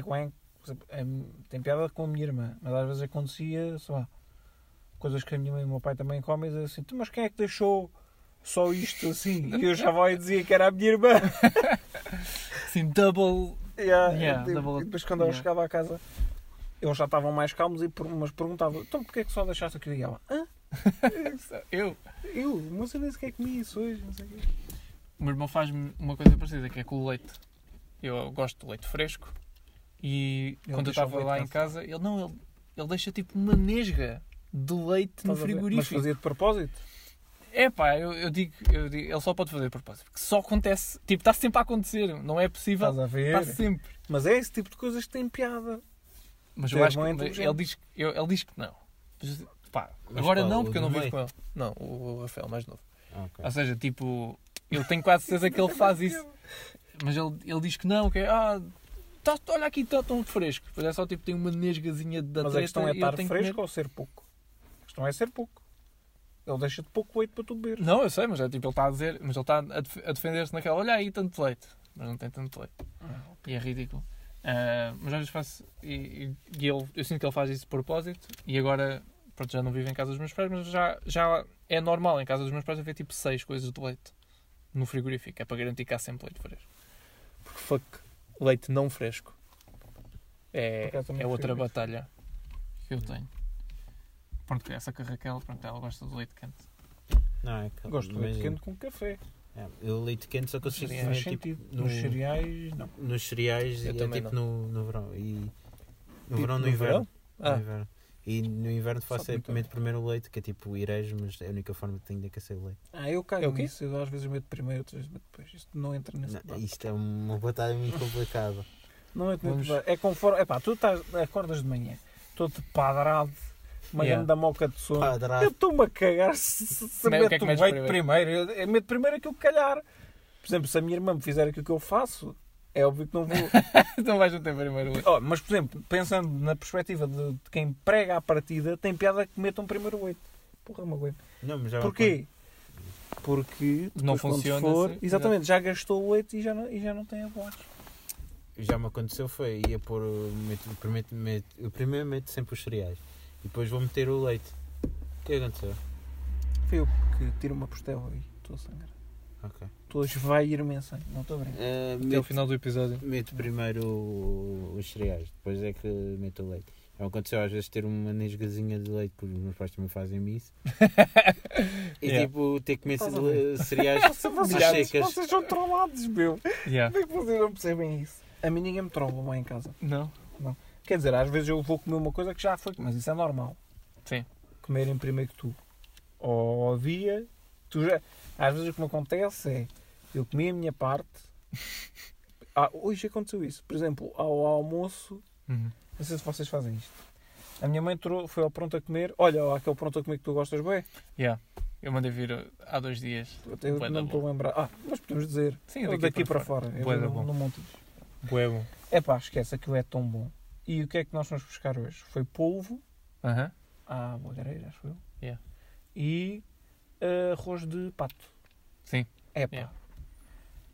[SPEAKER 3] exemplo, é- tem piada com a minha irmã, mas às vezes acontecia, sei lá, coisas que a minha mãe e o meu pai também comem, e diz assim: "Tu, mas quem é que deixou só isto assim? E eu já vou e dizia que era a minha irmã.
[SPEAKER 1] Sim, double.
[SPEAKER 3] Yeah,
[SPEAKER 1] Yeah,
[SPEAKER 3] e,
[SPEAKER 1] double-
[SPEAKER 3] e depois quando
[SPEAKER 1] yeah.
[SPEAKER 3] chegava a casa, eles já estavam mais calmos, e, mas perguntavam: então porquê é que só deixaste aquilo? E ela: hã?
[SPEAKER 1] Eu.
[SPEAKER 3] Eu? Mas eu nem sequer comi isso hoje. Não sei o quê.
[SPEAKER 1] O meu irmão faz-me uma coisa parecida, que é com o leite. Eu gosto de leite fresco e
[SPEAKER 3] Ele
[SPEAKER 1] quando eu estava lá em casa, ele não, ele, ele deixa tipo uma nesga de leite no
[SPEAKER 3] Estás a ver? Mas
[SPEAKER 1] frigorífico.
[SPEAKER 3] fazia de propósito?
[SPEAKER 1] É pá, eu, eu, digo, eu digo, ele só pode fazer de propósito. Porque só acontece, tipo, está sempre a acontecer. Não é possível.
[SPEAKER 3] Estás a ver?
[SPEAKER 1] Está sempre.
[SPEAKER 3] Mas é esse tipo de coisas que tem piada.
[SPEAKER 1] Mas eu acho que
[SPEAKER 3] bom
[SPEAKER 1] ele diz, eu- ele diz que não. Mas, pá,
[SPEAKER 2] Mas
[SPEAKER 1] agora
[SPEAKER 2] qual?
[SPEAKER 1] não,
[SPEAKER 2] O
[SPEAKER 1] porque eu não
[SPEAKER 2] do
[SPEAKER 1] vivo
[SPEAKER 2] meio?
[SPEAKER 1] com ele. Não, o, Rafael, mais novo.
[SPEAKER 2] Ah, ok.
[SPEAKER 1] Ou seja, tipo, eu tenho quase certeza que ele faz isso. Mas ele, ele diz que não, que é, ah, tá, olha aqui, está tão fresco. Pois é só tipo, tem uma nesgazinha da
[SPEAKER 3] Mas a questão é
[SPEAKER 1] e eu
[SPEAKER 3] estar
[SPEAKER 1] tenho que
[SPEAKER 3] fresco ou ser pouco? A questão é ser pouco. Ele deixa-te pouco leite para tu beber.
[SPEAKER 1] Não, eu sei, mas é tipo, ele está a dizer, mas ele está a, def- a defender-se naquela, olha aí, tanto leite. Mas não tem tanto leite. E é ridículo. Ah, mas às vezes faço. E, e- e ele, eu sinto que ele faz isso de propósito. E agora, pronto, já não vivo em casa dos meus pais, mas já, já é normal em casa dos meus pais haver tipo seis coisas de leite no frigorífico. É para garantir que há sempre leite fresco. Porque fuck, leite não fresco é, é outra batalha que eu tenho. Pronto, essa com a Raquel, pronto, ela gosta de leite quente.
[SPEAKER 2] Não, é que,
[SPEAKER 3] Gosto de leite quente com café.
[SPEAKER 2] é, eu leite quente só consigo comer tipo,
[SPEAKER 3] sentido.
[SPEAKER 2] no-
[SPEAKER 3] Nos cereais, não.
[SPEAKER 2] nos cereais
[SPEAKER 1] Eu
[SPEAKER 2] e é tipo no, no verão. E no
[SPEAKER 3] Tipo
[SPEAKER 2] verão, no,
[SPEAKER 3] no
[SPEAKER 2] inverno.
[SPEAKER 1] Ah.
[SPEAKER 2] No inverno. E no inverno faço é
[SPEAKER 3] muito
[SPEAKER 2] meto primeiro o leite, que é tipo irejo, mas é a única forma que tenho de aquecer o leite.
[SPEAKER 3] Ah, eu caio
[SPEAKER 1] É o quê?
[SPEAKER 3] nisso. Eu às vezes meto primeiro, outras vezes meto depois. Isto não entra nesse
[SPEAKER 2] Não,
[SPEAKER 3] debate.
[SPEAKER 2] isto é uma batalha muito complicada.
[SPEAKER 3] Não é que
[SPEAKER 1] Vamos-
[SPEAKER 3] É conforme. Epá, tu estás, acordas de manhã, todo padrado, uma
[SPEAKER 1] Yeah.
[SPEAKER 3] grande moca de sono. Eu
[SPEAKER 2] Padrado.
[SPEAKER 3] estou-me a cagar se, se,
[SPEAKER 1] que é
[SPEAKER 3] meto
[SPEAKER 1] que
[SPEAKER 3] o
[SPEAKER 1] metes
[SPEAKER 3] leite primeiro. Eu, eu meto primeiro aquilo que calhar. Por exemplo, se a minha irmã me fizer aquilo que eu faço, é óbvio que não vou.
[SPEAKER 1] então vais não ter primeiro leite.
[SPEAKER 3] Oh, mas, por exemplo, pensando na perspectiva de, de quem prega a partida, tem piada que metam primeiro o leite. Porra, uma aguento.
[SPEAKER 2] Não, mas já
[SPEAKER 3] Porquê? Porque
[SPEAKER 1] Não funciona
[SPEAKER 3] For,
[SPEAKER 1] assim,
[SPEAKER 3] exatamente, já gastou o leite e já não, e já não tem a voz.
[SPEAKER 2] Já me aconteceu foi, ia pôr, o- meto, primeiro, meto, eu primeiro meto sempre os cereais e depois vou meter o leite. O que aconteceu?
[SPEAKER 3] Foi eu que tiro uma postela e estou a sangrar.
[SPEAKER 2] Ok.
[SPEAKER 3] Tu hoje vai ir imenso, hein? não estou a brincar.
[SPEAKER 2] Eh,
[SPEAKER 1] Até o final do episódio.
[SPEAKER 2] meto primeiro os cereais, depois é que meto o leite. Já aconteceu às vezes ter uma nesgazinha de leite, porque os meus pais também fazem isso. e
[SPEAKER 1] Yeah.
[SPEAKER 2] tipo, ter que comer ce- cereais
[SPEAKER 3] Vocês,
[SPEAKER 2] secas.
[SPEAKER 3] vocês são trollados, meu.
[SPEAKER 1] Yeah.
[SPEAKER 3] Como é que vocês não percebem isso? A mim ninguém me trova lá em casa.
[SPEAKER 1] Não?
[SPEAKER 3] Quer dizer, às vezes eu vou comer uma coisa que já foi, mas isso é normal.
[SPEAKER 1] Sim.
[SPEAKER 3] Comerem primeiro que tu. Ou havia, tu já. Às vezes o que me acontece é eu comi a minha parte. Ah, hoje aconteceu isso. Por exemplo, ao almoço,
[SPEAKER 1] Uhum.
[SPEAKER 3] não sei se vocês fazem isto. A minha mãe trou- foi ao pronto a comer. Olha, aquele pronto a comer que tu gostas bem.
[SPEAKER 1] Yeah. Eu mandei vir uh, há dois dias.
[SPEAKER 3] Eu não estou a lembrar. Ah, mas podemos dizer.
[SPEAKER 1] Sim,
[SPEAKER 3] Daqui, daqui para, fora. Eu
[SPEAKER 1] Bué da
[SPEAKER 3] não,
[SPEAKER 1] bom.
[SPEAKER 3] não montes.
[SPEAKER 1] Bué bom.
[SPEAKER 3] É pá, esquece, aquilo é tão bom. E o que é que nós fomos buscar hoje? Foi polvo,
[SPEAKER 1] Aham.
[SPEAKER 3] à bagareira, acho eu.
[SPEAKER 1] Yeah.
[SPEAKER 3] E eh, arroz de pato.
[SPEAKER 1] Sim.
[SPEAKER 3] É pá.
[SPEAKER 1] Yeah.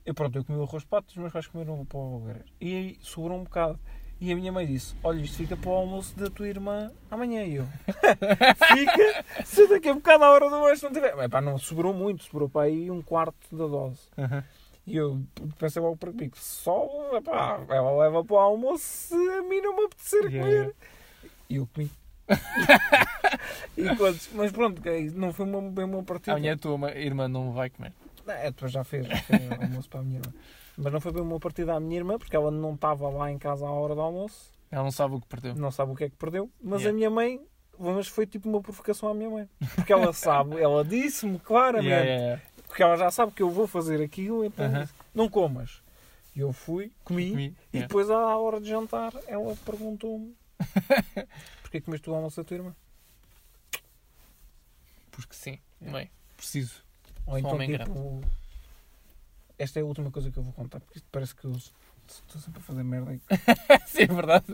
[SPEAKER 3] Eu pronto, eu comi o arroz de pato, os meus pais comeram para o bagareira. E aí sobrou um bocado. E a minha mãe disse: Olha, isto fica para o almoço da tua irmã amanhã. E eu: Fica, se daqui a bocado à hora do almoço não tiver. Mas pá, não sobrou muito, sobrou para aí um quarto da dose.
[SPEAKER 1] Aham.
[SPEAKER 3] E eu pensei logo para mim: só, epá, ela leva para o almoço se a mim não me apetecer
[SPEAKER 1] Yeah,
[SPEAKER 3] comer.
[SPEAKER 1] yeah.
[SPEAKER 3] E eu comi. e mas pronto, é não foi uma, bem uma partida.
[SPEAKER 1] Amanhã a tua ma- irmã não vai comer.
[SPEAKER 3] Não, é, depois já fez, já fez almoço para a minha irmã. Mas não foi bem uma partida à minha irmã, porque ela não estava lá em casa à hora do almoço,
[SPEAKER 1] Ela não sabe o que perdeu.
[SPEAKER 3] não sabe o que é que perdeu. Mas
[SPEAKER 1] Yeah.
[SPEAKER 3] a minha mãe, mas foi tipo uma provocação à minha mãe. Porque ela sabe, ela disse-me claramente,
[SPEAKER 1] Yeah, yeah,
[SPEAKER 3] porque ela já sabe que eu vou fazer aquilo, então
[SPEAKER 1] Aham.
[SPEAKER 3] disse, não comas. E eu fui, comi,
[SPEAKER 1] Comi.
[SPEAKER 3] e depois à hora de jantar ela perguntou-me porquê comeste o almoço da tua irmã?
[SPEAKER 1] Porque sim, bem, preciso.
[SPEAKER 3] Ou então tipo. Esta é a última coisa que eu vou contar, porque isto parece que eu estou sempre a fazer merda. e-
[SPEAKER 1] sim, é verdade.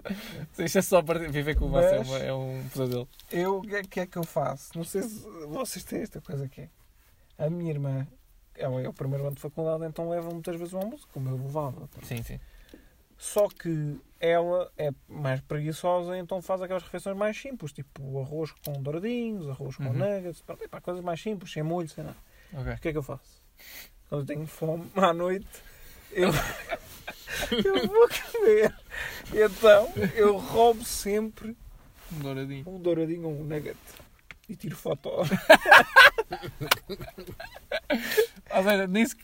[SPEAKER 1] Isto é só para viver com o Márcio, é,
[SPEAKER 3] Mas-
[SPEAKER 1] uma- é um pesadelo.
[SPEAKER 3] Eu, o que é, que é que eu faço? Não sei se vocês têm esta coisa que é. A minha irmã, ela é o primeiro ano de faculdade, então leva muitas vezes o almoço, como eu levava.
[SPEAKER 1] Sim, sim.
[SPEAKER 3] Só que ela é mais preguiçosa, então faz aquelas refeições mais simples, tipo arroz com douradinhos, arroz com
[SPEAKER 1] Uhum.
[SPEAKER 3] nuggets, pá, coisas mais simples, sem molho, sem nada.
[SPEAKER 1] Ok.
[SPEAKER 3] O que é que eu faço? Quando eu tenho fome à noite, eu, eu vou comer. Então eu roubo sempre
[SPEAKER 1] Um douradinho.
[SPEAKER 3] um douradinho ou um nugget e tiro foto.
[SPEAKER 1] Ou seja, nem, se-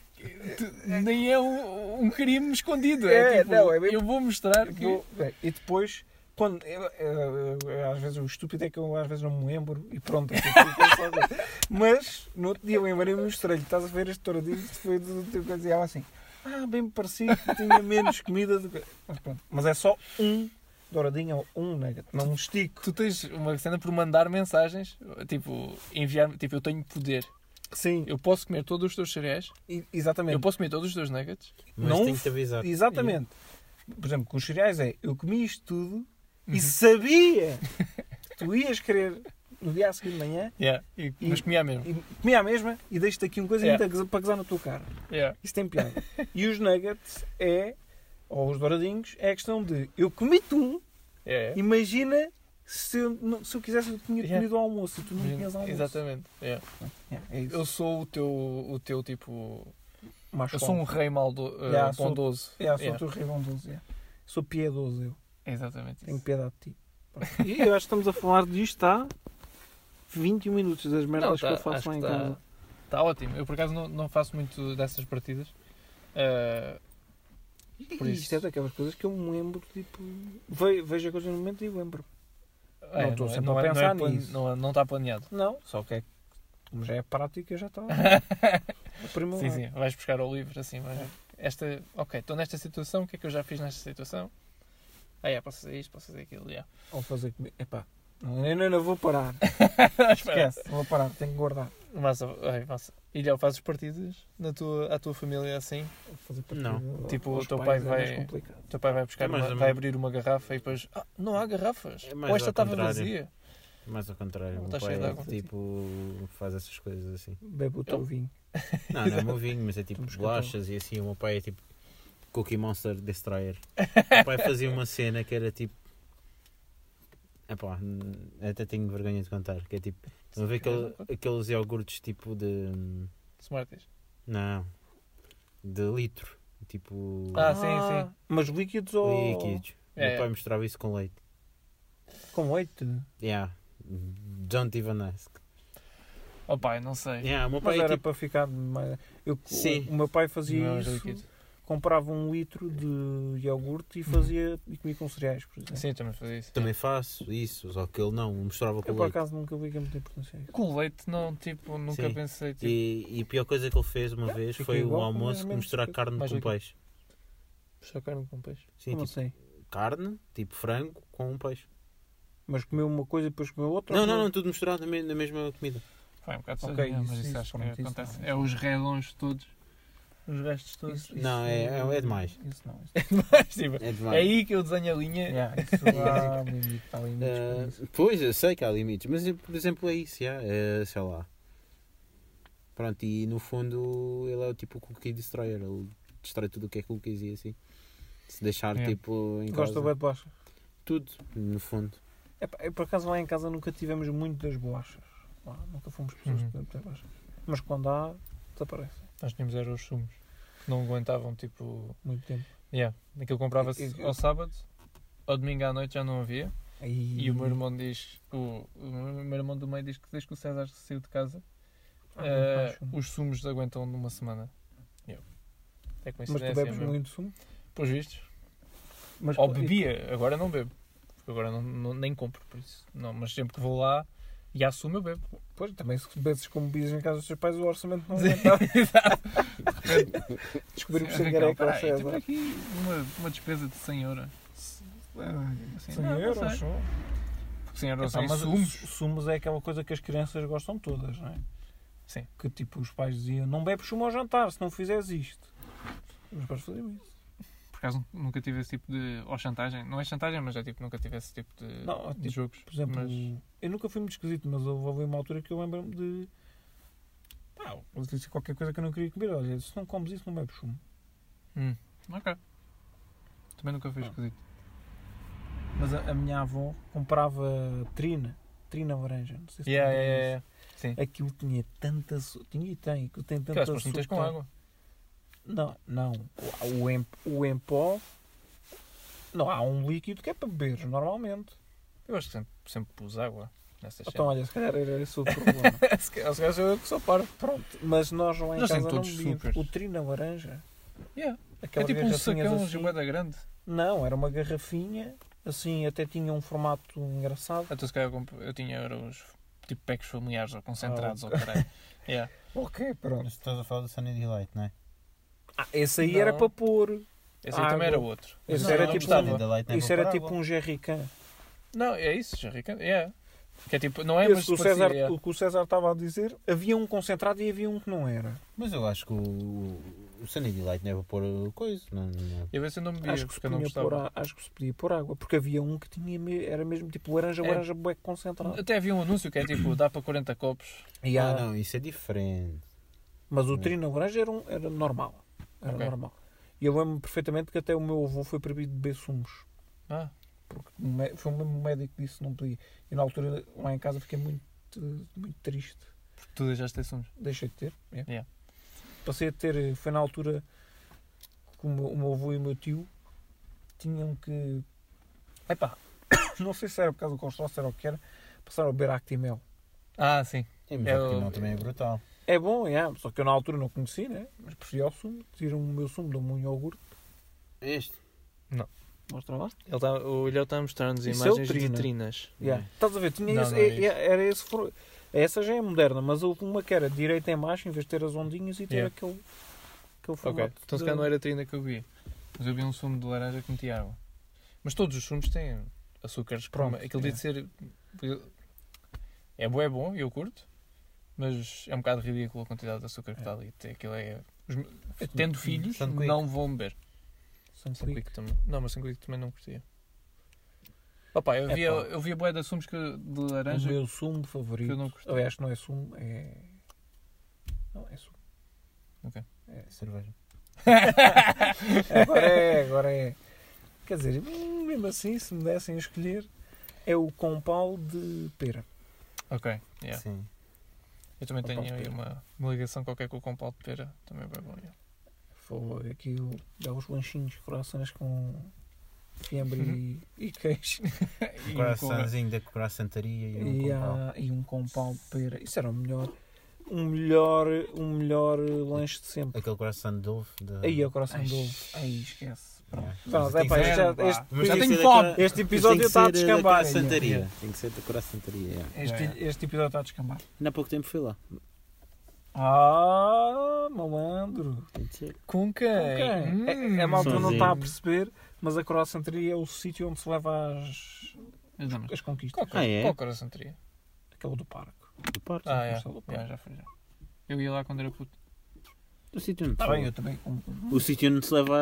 [SPEAKER 1] nem é um, um crime escondido.
[SPEAKER 3] É,
[SPEAKER 1] É, tipo,
[SPEAKER 3] não, é mesmo-
[SPEAKER 1] eu vou mostrar que.
[SPEAKER 3] Vou- bem, e depois quando, eu- eu- eu- às vezes o estúpido é que eu às vezes não me lembro e pronto. Mas no outro dia eu lembrei-me e mostrei-lhe, estás a ver este douradinho? Isto foi do teu coisa e ela assim, ah, bem me parecia que tinha menos comida do que. Mas pronto. Mas é só um douradinho ou um nugget, não um estico.
[SPEAKER 1] Tu tens uma cena por mandar mensagens, tipo, enviar tipo, eu tenho poder.
[SPEAKER 3] Sim,
[SPEAKER 1] Eu posso comer todos os teus cereais,
[SPEAKER 3] e- exatamente.
[SPEAKER 1] eu posso comer todos os teus nuggets.
[SPEAKER 2] Mas
[SPEAKER 3] Não
[SPEAKER 2] tenho que te avisar.
[SPEAKER 3] Exatamente. Por exemplo, com os cereais é, eu comi isto tudo
[SPEAKER 1] Uhum.
[SPEAKER 3] e sabia que tu ias querer no dia a seguir de manhã
[SPEAKER 1] Yeah. E,
[SPEAKER 3] E-
[SPEAKER 1] mas comia mesmo.
[SPEAKER 3] e comia a mesma e deixo-te aqui uma coisa
[SPEAKER 1] Yeah.
[SPEAKER 3] para gozar na tua cara.
[SPEAKER 1] Yeah.
[SPEAKER 3] Isso tem piada. E os nuggets é, ou os douradinhos, é a questão de eu comi-te um,
[SPEAKER 1] Yeah.
[SPEAKER 3] imagina se eu, não- se eu quisesse eu tinha comido ao almoço e tu não tinhas almoço.
[SPEAKER 1] Exatamente.
[SPEAKER 3] É.
[SPEAKER 1] Eu sou o teu, o teu tipo.
[SPEAKER 3] Mais
[SPEAKER 1] Eu sou um rei maldo, uh,
[SPEAKER 3] sou-
[SPEAKER 1] bondoso.
[SPEAKER 3] Sou
[SPEAKER 1] Yeah.
[SPEAKER 3] o teu rei bondoso. Sou piedoso eu.
[SPEAKER 1] Exatamente.
[SPEAKER 3] Tenho
[SPEAKER 1] Isso.
[SPEAKER 3] piedade de ti. E eu acho que estamos a falar disto há 21 minutos das merdas
[SPEAKER 1] Não,
[SPEAKER 3] que eu
[SPEAKER 1] tá-
[SPEAKER 3] faço lá em
[SPEAKER 1] que tá-
[SPEAKER 3] casa.
[SPEAKER 1] Está ótimo. Eu por acaso não, não faço muito dessas partidas. Uh, por
[SPEAKER 3] E
[SPEAKER 1] isso-
[SPEAKER 3] isto é daquelas coisas que eu me lembro, tipo, ve- vejo a coisa no momento e lembro.
[SPEAKER 1] é,
[SPEAKER 3] Não estou
[SPEAKER 1] é-
[SPEAKER 3] sempre
[SPEAKER 1] não
[SPEAKER 3] a
[SPEAKER 1] é- não
[SPEAKER 3] pensar
[SPEAKER 1] é plan-
[SPEAKER 3] nisso.
[SPEAKER 1] Não, não está planeado.
[SPEAKER 3] Não, só que é, como já é prática, já está.
[SPEAKER 1] Sim, sim. Vais buscar ao livro assim. Vais... Esta, ok, estou nesta situação. O que é que eu já fiz nesta situação? Ah, é, posso fazer isto, posso fazer aquilo. Yeah.
[SPEAKER 3] Ou fazer comigo. Epá, não, eu não, não vou parar.
[SPEAKER 1] Espera.
[SPEAKER 3] Esquece, não vou parar, tenho que guardar.
[SPEAKER 1] Massa, ai, massa. E já fazes partidas na tua, à tua família assim?
[SPEAKER 3] Vou fazer
[SPEAKER 2] Não.
[SPEAKER 3] partida
[SPEAKER 1] Tipo, o teu pai
[SPEAKER 3] é
[SPEAKER 1] vai-. O teu pai vai buscar,
[SPEAKER 2] É
[SPEAKER 1] uma- vai abrir uma garrafa e depois. Ah, não há garrafas.
[SPEAKER 2] É
[SPEAKER 1] Ou esta estava vazia.
[SPEAKER 2] Mais ao contrário,
[SPEAKER 1] Não
[SPEAKER 2] o meu
[SPEAKER 1] cheio
[SPEAKER 2] pai é tipo faz essas coisas assim.
[SPEAKER 3] Bebe o teu
[SPEAKER 1] Eu-
[SPEAKER 3] vinho.
[SPEAKER 2] Não, não é meu vinho, mas é tipo bolachas e assim. O meu pai é tipo Cookie Monster Destroyer. O meu pai fazia uma cena que era tipo. Epá, até tenho vergonha de contar. Que é tipo. Estão a ver aquele- aqueles iogurtes tipo de.
[SPEAKER 1] Smarties.
[SPEAKER 2] Não. De litro. Tipo.
[SPEAKER 1] Ah, sim, sim.
[SPEAKER 3] Mas líquidos ou.
[SPEAKER 2] líquidos. O
[SPEAKER 1] É.
[SPEAKER 2] meu pai misturava isso com leite.
[SPEAKER 3] Com leite?
[SPEAKER 2] Yeah. Don't even ask.
[SPEAKER 1] Oh pai, não sei.
[SPEAKER 2] Yeah, o meu
[SPEAKER 3] Mas
[SPEAKER 2] pai é
[SPEAKER 3] era
[SPEAKER 2] tipo.
[SPEAKER 3] para ficar mais. Eu,
[SPEAKER 2] Sim.
[SPEAKER 3] O, o meu pai fazia
[SPEAKER 1] Não é
[SPEAKER 3] isso. Comprava um litro de iogurte e fazia e comia com cereais, por exemplo.
[SPEAKER 1] Sim, também fazia isso.
[SPEAKER 2] Também faço isso, só que ele não, misturava com
[SPEAKER 3] Eu por
[SPEAKER 2] leite.
[SPEAKER 3] acaso nunca vi que muita importância a isso.
[SPEAKER 1] Com leite, não, tipo, nunca
[SPEAKER 2] Sim.
[SPEAKER 1] pensei. Tipo,
[SPEAKER 2] E, e a pior coisa que ele fez uma vez
[SPEAKER 3] fica
[SPEAKER 2] foi o almoço
[SPEAKER 3] menos
[SPEAKER 2] misturar
[SPEAKER 3] que-
[SPEAKER 2] carne com peixe.
[SPEAKER 1] só carne com peixe.
[SPEAKER 2] Sim,
[SPEAKER 3] Como
[SPEAKER 2] tipo
[SPEAKER 3] assim?
[SPEAKER 2] carne, tipo frango com um peixe.
[SPEAKER 3] Mas comeu uma coisa e depois comeu outra?
[SPEAKER 2] Não,
[SPEAKER 3] ou
[SPEAKER 2] não, não, tudo misturado na, me- na mesma comida.
[SPEAKER 1] Foi um bocado
[SPEAKER 3] Ok,
[SPEAKER 1] sabia,
[SPEAKER 3] isso-
[SPEAKER 1] mas isso,
[SPEAKER 3] isso,
[SPEAKER 1] acho que acontece.
[SPEAKER 3] não,
[SPEAKER 1] é os redons todos. Os restos todos.
[SPEAKER 3] Isso-
[SPEAKER 2] Não,
[SPEAKER 3] isso-
[SPEAKER 2] é- é- é demais.
[SPEAKER 3] Isso não. Isso
[SPEAKER 1] Mas, tipo,
[SPEAKER 2] É
[SPEAKER 1] é
[SPEAKER 2] demais.
[SPEAKER 1] aí que eu desenho a linha.
[SPEAKER 3] Yeah, isso há limite, há limites isso.
[SPEAKER 2] pois, eu sei que há limites, mas por exemplo é isso, já, é, sei lá. Pronto, e no fundo ele é o tipo cookie destroyer, ele destrói tudo o que é cookies e assim. Se deixar
[SPEAKER 1] Yeah.
[SPEAKER 2] tipo em
[SPEAKER 3] Gosta
[SPEAKER 2] casa,
[SPEAKER 3] bem de bolacha.
[SPEAKER 2] tudo, no fundo.
[SPEAKER 3] Eu, por acaso lá em casa nunca tivemos muito das bolachas. Lá, nunca fomos pessoas
[SPEAKER 1] Uhum.
[SPEAKER 3] que têm bolachas. Mas quando há, desaparece.
[SPEAKER 1] Nós tínhamos era os sumos. que Não aguentavam, tipo.
[SPEAKER 3] Muito tempo.
[SPEAKER 1] Yeah. Aquilo comprava-se
[SPEAKER 3] Eu- eu-
[SPEAKER 1] ao sábado, ao domingo à noite já não havia.
[SPEAKER 3] E,
[SPEAKER 1] E o meu irmão diz, o, o meu irmão do meio diz que desde que o César saiu de casa,
[SPEAKER 3] Ah, baixo.
[SPEAKER 1] os sumos aguentam numa semana. Eu. É
[SPEAKER 3] Mas tu bebes muito sumo?
[SPEAKER 1] Pelos vistos.
[SPEAKER 3] Mas,
[SPEAKER 1] Ou bebia, agora não bebo. Agora não, não- nem compro, por isso. Não, mas sempre que vou lá e há sumo eu bebo.
[SPEAKER 3] Pois, também se bebes como bebes em casa dos teus pais, o orçamento não
[SPEAKER 1] exato.
[SPEAKER 3] Descobrimos sem careca ao
[SPEAKER 1] peraí, temos aqui uma, uma despesa de 100 euros. Assim,
[SPEAKER 3] 100
[SPEAKER 1] não, não
[SPEAKER 3] euros
[SPEAKER 1] sei.
[SPEAKER 3] só.
[SPEAKER 1] Porque 100 euros são
[SPEAKER 3] mas
[SPEAKER 1] sumos.
[SPEAKER 3] sumos é aquela coisa que as crianças gostam todas, não é?
[SPEAKER 1] Sim.
[SPEAKER 3] Que tipo, os pais diziam, não bebes sumo ao jantar se não fizeres isto. Os pais faziam isso.
[SPEAKER 1] Por acaso nunca tive esse tipo de. Ou chantagem. Não é chantagem, mas é tipo, nunca tive esse tipo de,
[SPEAKER 3] Não,
[SPEAKER 1] de
[SPEAKER 3] tipo,
[SPEAKER 1] jogos.
[SPEAKER 3] Por exemplo,
[SPEAKER 1] Mas-
[SPEAKER 3] eu nunca fui muito esquisito, mas houve uma altura que eu lembro-me de. Pá, eu disse qualquer coisa que eu não queria comer. Olha, se não comes isso, não bebes sumo.
[SPEAKER 1] Hum, ok. Também nunca fui
[SPEAKER 3] Ah.
[SPEAKER 1] esquisito.
[SPEAKER 3] Mas a, a minha avó comprava trina, trina laranja. Não sei se
[SPEAKER 1] Yeah, yeah. Sim.
[SPEAKER 3] Aquilo tinha tanta. Tinha e tem, aquilo tem
[SPEAKER 1] Que
[SPEAKER 3] tanta
[SPEAKER 1] metes com água.
[SPEAKER 3] Não, não. O, o, em, o em pó. Não, há um líquido que é para beberes normalmente.
[SPEAKER 1] Eu acho que sempre, sempre pus água nessas
[SPEAKER 3] Então, olha, se calhar era esse o problema.
[SPEAKER 1] Se calhar sou eu que sou parvo.
[SPEAKER 3] Pronto, mas nós lá em
[SPEAKER 1] Nós
[SPEAKER 3] casa
[SPEAKER 1] temos
[SPEAKER 3] não
[SPEAKER 1] todos
[SPEAKER 3] bebíamos. O trina laranja.
[SPEAKER 1] Yeah. É tipo um sacão
[SPEAKER 3] assim.
[SPEAKER 1] de moeda grande.
[SPEAKER 3] Não, era uma garrafinha Assim, até tinha um formato engraçado.
[SPEAKER 1] Então, se calhar, eu, comp- eu tinha era os tipo packs familiares ou concentrados
[SPEAKER 3] Ah,
[SPEAKER 1] ou caralho. Yeah.
[SPEAKER 3] Ok, pronto.
[SPEAKER 2] Mas estás a falar do Sunny Delight, não é?
[SPEAKER 3] Ah, esse aí
[SPEAKER 1] Não.
[SPEAKER 3] era para pôr.
[SPEAKER 1] Esse aí também era outro.
[SPEAKER 3] Esse
[SPEAKER 1] Não,
[SPEAKER 3] era
[SPEAKER 1] não
[SPEAKER 3] tipo
[SPEAKER 1] gostava.
[SPEAKER 3] um-
[SPEAKER 2] é
[SPEAKER 3] Isso era tipo um jerrycan.
[SPEAKER 1] Não, é isso, rica. Yeah. Que é tipo, não é, mas
[SPEAKER 3] Esse o, César,
[SPEAKER 1] yeah.
[SPEAKER 3] o que o César estava a dizer, havia um concentrado e havia um que não era.
[SPEAKER 2] Mas eu acho que o, o Sunny Delight não é para pôr coisa. Não, não.
[SPEAKER 1] Eu ver se eu não bebia,
[SPEAKER 3] Acho que, se podia pôr, a- acho que se podia pôr água, porque havia um que tinha, me- era mesmo tipo laranja,
[SPEAKER 1] É.
[SPEAKER 3] laranja, bué concentrado.
[SPEAKER 1] Até havia um anúncio que é tipo, dá para 40 copos.
[SPEAKER 3] E
[SPEAKER 2] Ah, não, isso é diferente.
[SPEAKER 3] Mas o
[SPEAKER 2] Não.
[SPEAKER 3] trino laranja era, um- era normal. Era
[SPEAKER 1] Ok.
[SPEAKER 3] normal. E eu lembro perfeitamente que até o meu avô foi proibido de beber sumos.
[SPEAKER 1] Ah,
[SPEAKER 3] Porque foi o mesmo médico que disse que não podia. E na altura, lá em casa, fiquei muito, muito triste.
[SPEAKER 1] porque tu deixaste ter sumos.
[SPEAKER 3] Deixei de ter. é.
[SPEAKER 1] Yeah.
[SPEAKER 3] Passei a ter. Foi na altura que o meu, o meu avô e o meu tio tinham que. Epá, não sei se era por causa do se era o que era, passaram a beber Actimel.
[SPEAKER 1] Ah, sim.
[SPEAKER 2] É, mas
[SPEAKER 1] É
[SPEAKER 2] o não também é brutal.
[SPEAKER 3] É bom, é, só que eu na altura não conheci, né? Mas preferia o sumo. Tiram o meu sumo, dão-me um iogurte.
[SPEAKER 2] Este?
[SPEAKER 3] Mostra lá.
[SPEAKER 1] Ele tá, o Ilhéu está a mostrar-nos
[SPEAKER 3] é
[SPEAKER 1] imagens de
[SPEAKER 3] trina.
[SPEAKER 1] trinas.
[SPEAKER 3] Yeah. Estás a ver? Tinha
[SPEAKER 1] Não,
[SPEAKER 3] esse,
[SPEAKER 1] não é
[SPEAKER 3] é-
[SPEAKER 1] isso.
[SPEAKER 3] é- era esse. for- Essa já é moderna, mas houve uma que era direita em baixo, em vez de ter as ondinhas e ter
[SPEAKER 1] Yeah.
[SPEAKER 3] aquele, aquele
[SPEAKER 1] Ok,
[SPEAKER 3] formato.
[SPEAKER 1] então se
[SPEAKER 3] de-
[SPEAKER 1] calhar não era trina que eu vi. Mas eu vi um sumo de laranja que metia água. Mas todos os sumos têm açúcares.
[SPEAKER 3] Pronto,
[SPEAKER 1] Pronto, Aquilo
[SPEAKER 3] é.
[SPEAKER 1] de ser. É bom, é bom, eu curto. Mas é um bocado ridículo a quantidade de açúcar que está ali. Aquilo é. os Tendo filhos, não vão beber.
[SPEAKER 3] Sunquick.
[SPEAKER 1] Também. Não, mas Sunquick também não curtia. Opa, eu via, eu via bué de assumos que, de
[SPEAKER 3] O
[SPEAKER 1] laranja
[SPEAKER 3] meu sumo
[SPEAKER 1] que
[SPEAKER 3] favorito.
[SPEAKER 1] eu não curtia.
[SPEAKER 3] Aliás, não é sumo, é. Não, é sumo.
[SPEAKER 2] Cerveja.
[SPEAKER 3] Agora é, agora é. Quer dizer, hum, mesmo assim, se me dessem a escolher, é o compal de pera.
[SPEAKER 1] Ok, yeah.
[SPEAKER 2] Sim.
[SPEAKER 1] Eu também tenho aí uma, uma ligação qualquer com o compal de pera. Também é bem bom.
[SPEAKER 3] Foi aqui o, dá os lanchinhos, corações com fiambre
[SPEAKER 1] Uhum.
[SPEAKER 3] e, e queijo.
[SPEAKER 1] E
[SPEAKER 2] Um coraçãozinho da coraçantaria e um
[SPEAKER 3] E,
[SPEAKER 2] compal.
[SPEAKER 3] e um compal de pera. Isso era o melhor. Um melhor, um melhor lanche de sempre.
[SPEAKER 2] Aquele coração de ovo. De...
[SPEAKER 3] Aí é o coração
[SPEAKER 1] Ai.
[SPEAKER 3] de ovo. Aí esquece. Pronto. É pá,
[SPEAKER 2] que
[SPEAKER 3] este, já- este,
[SPEAKER 2] Mas
[SPEAKER 1] Já
[SPEAKER 2] tem que
[SPEAKER 1] tenho fome.
[SPEAKER 2] daquela-
[SPEAKER 3] este
[SPEAKER 2] mas tem
[SPEAKER 3] episódio
[SPEAKER 2] que
[SPEAKER 3] está a descambar.
[SPEAKER 1] Yeah.
[SPEAKER 2] Tem que ser da coraçantaria. yeah.
[SPEAKER 3] Este, este episódio está a descambar.
[SPEAKER 2] Ainda há pouco tempo fui lá.
[SPEAKER 3] Ah, malandro.
[SPEAKER 1] Com quem? Hum,
[SPEAKER 3] É, a malta não está a perceber, mas a croissanteria é o sítio onde se leva as,
[SPEAKER 1] As
[SPEAKER 3] as conquistas.
[SPEAKER 1] Qual,
[SPEAKER 2] Ah, é?
[SPEAKER 1] qual coração teria?
[SPEAKER 3] Aquele do parque.
[SPEAKER 2] Do Porto.
[SPEAKER 1] Ah, é.
[SPEAKER 3] Do
[SPEAKER 1] já foi já. Eu ia lá quando era puto.
[SPEAKER 2] O sítio onde
[SPEAKER 3] Está
[SPEAKER 2] se leva-
[SPEAKER 3] eu também. como-
[SPEAKER 2] O sítio onde se leva